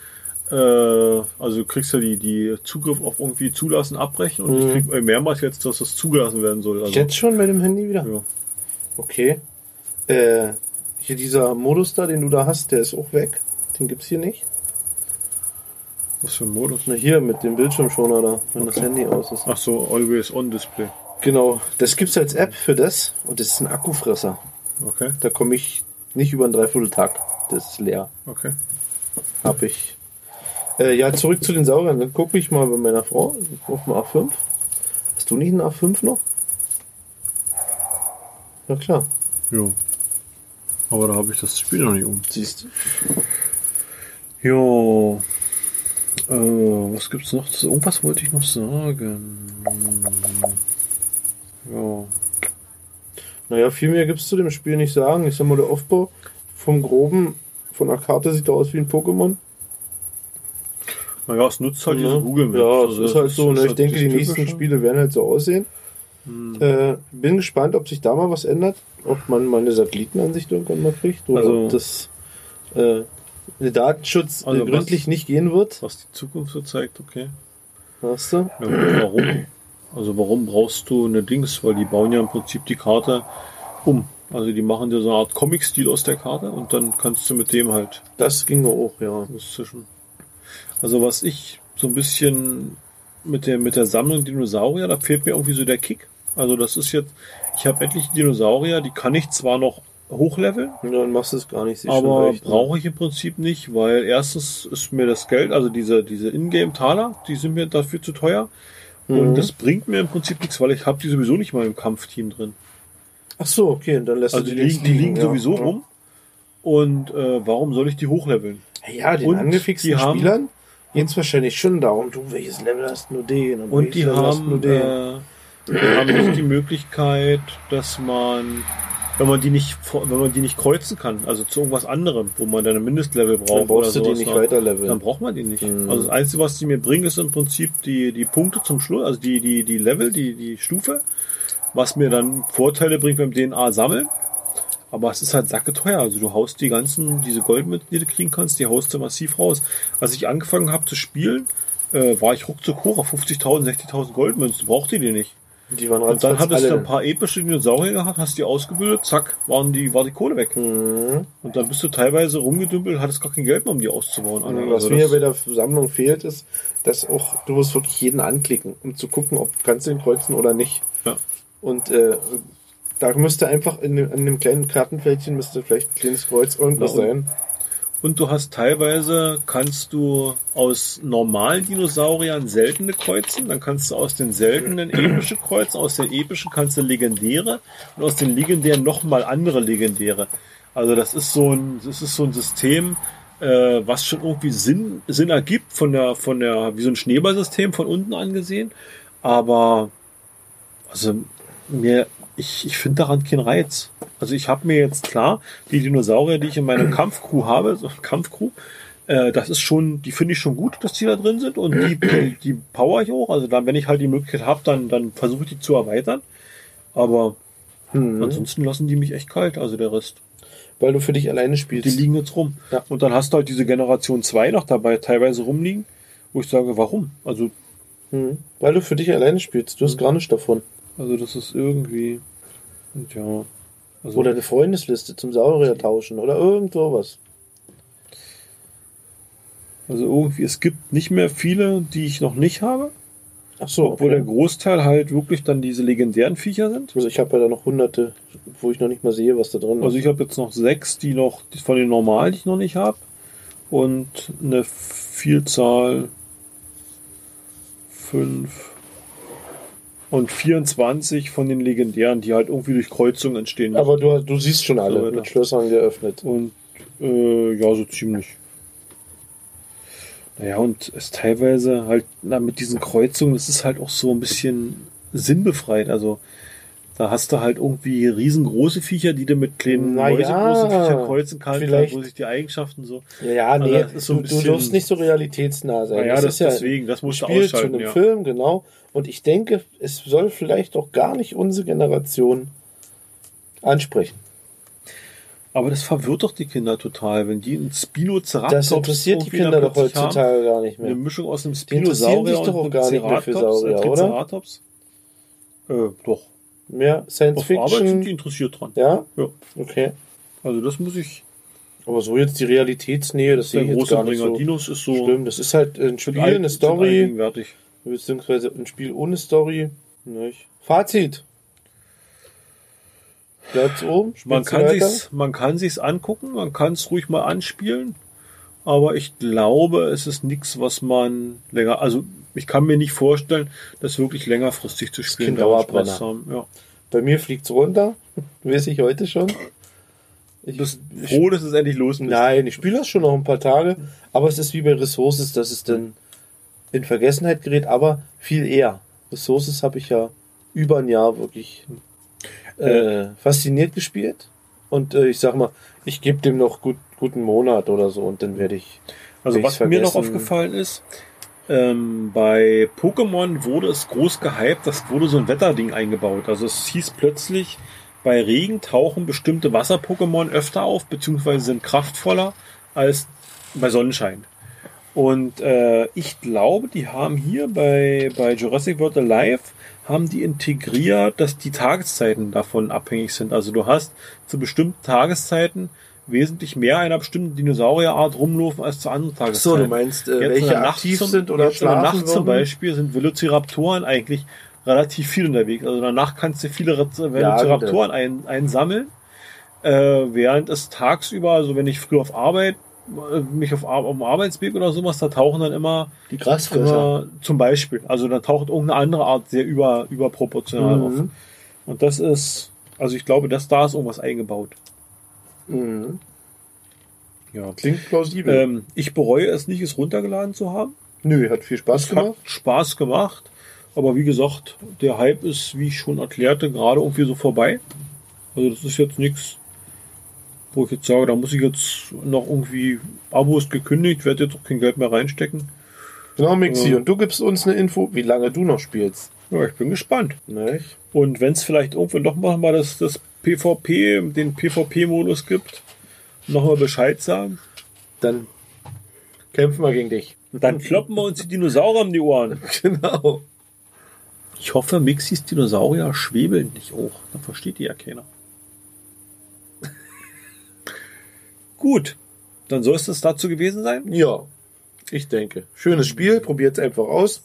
Äh, also du kriegst ja die, die Zugriff auf irgendwie zulassen, abbrechen und Mhm. ich krieg mehrmals jetzt, dass das zugelassen werden soll. Also, Jetzt schon bei dem Handy wieder? ja. Okay. Äh, hier dieser Modus da, den du da hast, der ist auch weg. Den gibt's hier nicht. Was für ein Modus? Na hier mit dem Bildschirmschoner da, wenn das Okay. Handy aus ist. Ach so, Always On Display. Genau, das gibt's als App für das und das ist ein Akkufresser. Okay, Da komme ich nicht über einen Dreivierteltag. Das ist leer. okay. Hab ich. Äh, ja, zurück zu den Saugern. Dann gucke ich mal bei meiner Frau auf dem A5. Hast du nicht einen A5 noch? Ja klar, Jo. Aber da habe ich das Spiel noch nicht um. siehst du. Jo. Äh, was gibt's noch? zu- Irgendwas wollte ich noch sagen. Ja. Naja, viel mehr gibt's zu dem Spiel nicht sagen. Ich sag mal, der Aufbau vom Groben, von der Karte sieht er aus wie ein Pokémon. Naja, es nutzt halt diese Ne? Google Maps. Ja, Also es ist das halt so. Ne? Ich denke, das die nächsten. Spiele werden halt so aussehen. Hm. Äh, bin gespannt, ob sich da mal was ändert. Ob man mal eine Satellitenansicht irgendwann mal kriegt. Oder Also- ob das äh, Datenschutz Also äh, gründlich was- nicht gehen wird. Was die Zukunft so zeigt, okay. Weißt du? Ja, warum? Also warum brauchst du eine Dings? Weil die bauen ja im Prinzip die Karte um. Also die machen dir so eine Art Comic-Stil aus der Karte und dann kannst du mit dem halt Das ginge auch, ja. zwischen. Also was ich so ein bisschen mit der mit der Sammlung Dinosaurier, da fehlt mir irgendwie so der Kick. Also das ist jetzt, ich habe etliche Dinosaurier, die kann ich zwar noch hochleveln, Ja, dann machst du es gar nicht. aber ne? brauche ich im Prinzip nicht, weil erstens ist mir das Geld, also diese, diese Ingame-Taler, die sind mir dafür zu teuer. Mhm. Und das bringt mir im Prinzip nichts, weil ich habe die sowieso nicht mal im Kampfteam drin. Ach so, okay, und dann lässt Also du die links liegen, die liegen ja. sowieso rum. Und äh, warum soll ich die hochleveln? Ja, den Und angefixten die haben- Spielern geht es wahrscheinlich schon darum, du, welches Level hast nur den und, Und die haben, nur den. äh, die haben nicht die Möglichkeit, dass man, wenn man die nicht, wenn man die nicht kreuzen kann, also zu irgendwas anderem, wo man dann ein Mindestlevel braucht, dann brauchst du die nicht dann- weiter leveln. Dann braucht man die nicht. Mhm. Also das Einzige, was die mir bringen, ist im Prinzip die, die Punkte zum Schluss, also die, die, die Level, die, die Stufe, was mir dann Vorteile bringt beim DNA sammeln. Aber es ist halt sacke teuer. Also du haust die ganzen, diese Goldmünzen, die du kriegen kannst, die haust du massiv raus. Als ich angefangen habe zu spielen, äh, war ich ruckzuck hoch auf 50.000, 60.000 Goldmünzen. Brauchte die nicht. Die waren Und dann hattest du ein paar epische Dinosaurier gehabt, hast die ausgebildet, zack, waren die, war die Kohle weg. Mhm. Und dann bist du teilweise rumgedümpelt, hattest gar kein Geld mehr, um die auszubauen. Alter. Was Also mir bei der Sammlung fehlt, ist, dass auch du musst wirklich jeden anklicken, um zu gucken, ob kannst du ihn kreuzen oder nicht. Ja. Und äh, da müsste einfach in dem, an dem kleinen Kartenfältchen müsste vielleicht ein kleines Kreuz irgendwas Ja, sein. Und du hast teilweise, kannst du aus normalen Dinosauriern seltene kreuzen, dann kannst du aus den seltenen epische kreuzen, aus den epischen kannst du legendäre und aus den legendären nochmal andere legendäre. Also das ist so ein, das ist so ein System, äh, was schon irgendwie Sinn, Sinn ergibt von der, von der, wie so ein Schneeballsystem von unten angesehen. Aber, also, mir, ich, ich finde daran keinen Reiz. Also ich habe mir jetzt klar, die Dinosaurier, die ich in meiner Kampfcrew habe, so Kampfcrew, äh, das ist schon, die finde ich schon gut, dass die da drin sind und die, die, die power ich auch. Also dann, wenn ich halt die Möglichkeit habe, dann, dann versuche ich die zu erweitern. Aber Mhm. ansonsten lassen die mich echt kalt, also der Rest. Weil du für dich alleine spielst. Die liegen jetzt rum. Ja. Und dann hast du halt diese Generation 2 noch dabei teilweise rumliegen, wo ich sage, warum? Also, Mhm. Weil du für dich alleine spielst. Du hast Mhm. gar nichts davon. Also das ist irgendwie, ja. Also, Oder eine Freundesliste zum Saurier tauschen oder irgend sowas. also irgendwie, es gibt nicht mehr viele, die ich noch nicht habe. Ach so, Obwohl der okay. Großteil halt wirklich dann diese legendären Viecher sind. Also ich habe ja da noch hunderte, wo ich noch nicht mal sehe, was da drin ist. Also ich habe jetzt noch sechs, die noch die von den normalen, die ich noch nicht habe. Und eine Vielzahl fünf und 24 von den legendären, die halt irgendwie durch Kreuzung entstehen. Aber du, du siehst schon alle So mit Schlössern geöffnet. Und äh, ja, so ziemlich. Naja, und es teilweise halt, na, mit diesen Kreuzungen, das ist halt auch so ein bisschen sinnbefreit. Also da hast du halt irgendwie riesengroße Viecher, die du mit kleinen Na ja, Viechern kreuzen kannst, vielleicht- wo sich die Eigenschaften so. Ja, ja, Also nee, das ist so du, bisschen- darfst nicht so realitätsnah sein. Naja, das, ist ja deswegen, das musst du Spiel zu ausschalten, einem ja. Film, genau. Und ich denke, es soll vielleicht auch gar nicht unsere Generation ansprechen. Aber das verwirrt doch die Kinder total, wenn die einen Spinoceratops Das interessiert die Kinder doch haben. heutzutage gar nicht Eine mehr. Mischung aus einem Spinosaurier und einem Saurier, äh, oder? Äh, doch. Mehr Science Auf Arbeit sind die Fiction. interessiert dran. Ja, Ja. okay. Also das muss ich. Aber so jetzt die Realitätsnähe, das sehe ich jetzt gar nicht so Dinos ist so. schlimm. Das ist halt ein Spiel, eine Story, beziehungsweise ein Spiel ohne Story. Nicht. Fazit. Bleibt's oben? Man kann sich's, man kann sich's angucken, man kann es ruhig mal anspielen, aber ich glaube, es ist nichts, was man länger, also ich kann mir nicht vorstellen, das wirklich längerfristig zu spielen. Dauerbrenner. Haben. Ja. Bei mir fliegt's runter. Weiß ich heute schon. Ich, bist froh, dass es endlich los ist. nein, ich spiele das schon noch ein paar Tage, aber es ist wie bei Ressources, dass es dann in Vergessenheit gerät, aber viel eher. Ressources habe ich ja über ein Jahr wirklich äh, fasziniert gespielt. Und äh, ich sag mal, ich gebe dem noch gut, guten Monat oder so und dann werde ich. Also Will was mir noch aufgefallen ist, Ähm, bei Pokémon wurde es groß gehypt, das wurde so ein Wetterding eingebaut. Also es hieß plötzlich, bei Regen tauchen bestimmte Wasser-Pokémon öfter auf, beziehungsweise sind kraftvoller als bei Sonnenschein. Und äh, ich glaube, die haben hier bei, bei Jurassic World Alive haben die integriert, dass die Tageszeiten davon abhängig sind. Also du hast zu bestimmten Tageszeiten wesentlich mehr einer bestimmten Dinosaurierart rumlaufen als zu anderen Tageszeiten. so, du meinst, äh, Jetzt welche aktiv zum, sind oder jetzt in der Nacht zum würden? Beispiel sind Velociraptoren eigentlich relativ viel unterwegs. Also in der Nacht kannst du viele Velociraptoren ein, einsammeln, äh, während es tagsüber, also wenn ich früh auf Arbeit, mich auf, auf dem Arbeitsweg oder sowas, da tauchen dann immer, Die Grasfresser. zum Beispiel, also dann taucht irgendeine andere Art sehr über, überproportional auf. Mhm. Und das ist, also ich glaube, dass da ist irgendwas eingebaut. Mhm. Ja. Klingt plausibel. Ähm, ich bereue es nicht, es runtergeladen zu haben. Nö, hat viel Spaß Es gemacht. hat Spaß gemacht. Aber wie gesagt, der Hype ist, wie ich schon erklärte, gerade irgendwie so vorbei. Also das ist jetzt nichts, wo ich jetzt sage, da muss ich jetzt noch irgendwie, Abo ist gekündigt, werde jetzt auch kein Geld mehr reinstecken. Genau, Mixi. Ja. Und du gibst uns eine Info, wie lange du noch spielst. Ja, ich bin gespannt. Nicht? Und wenn es vielleicht irgendwann doch mal mal das, das PvP, den PvP-Modus gibt, nochmal Bescheid sagen, Dann kämpfen wir gegen dich. dann kloppen wir uns die Dinosaurier um die Ohren. Genau. Ich hoffe, Mixis Dinosaurier schwebeln nicht hoch. Dann versteht die ja keiner. Gut, dann soll es das dazu gewesen sein. Ja, ich denke. Schönes Spiel, probiert es einfach aus.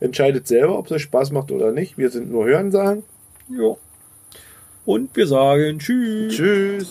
Entscheidet selber, ob es euch Spaß macht oder nicht. Wir sind nur Hörensagen. Ja. Und wir sagen Tschüss. Tschüss.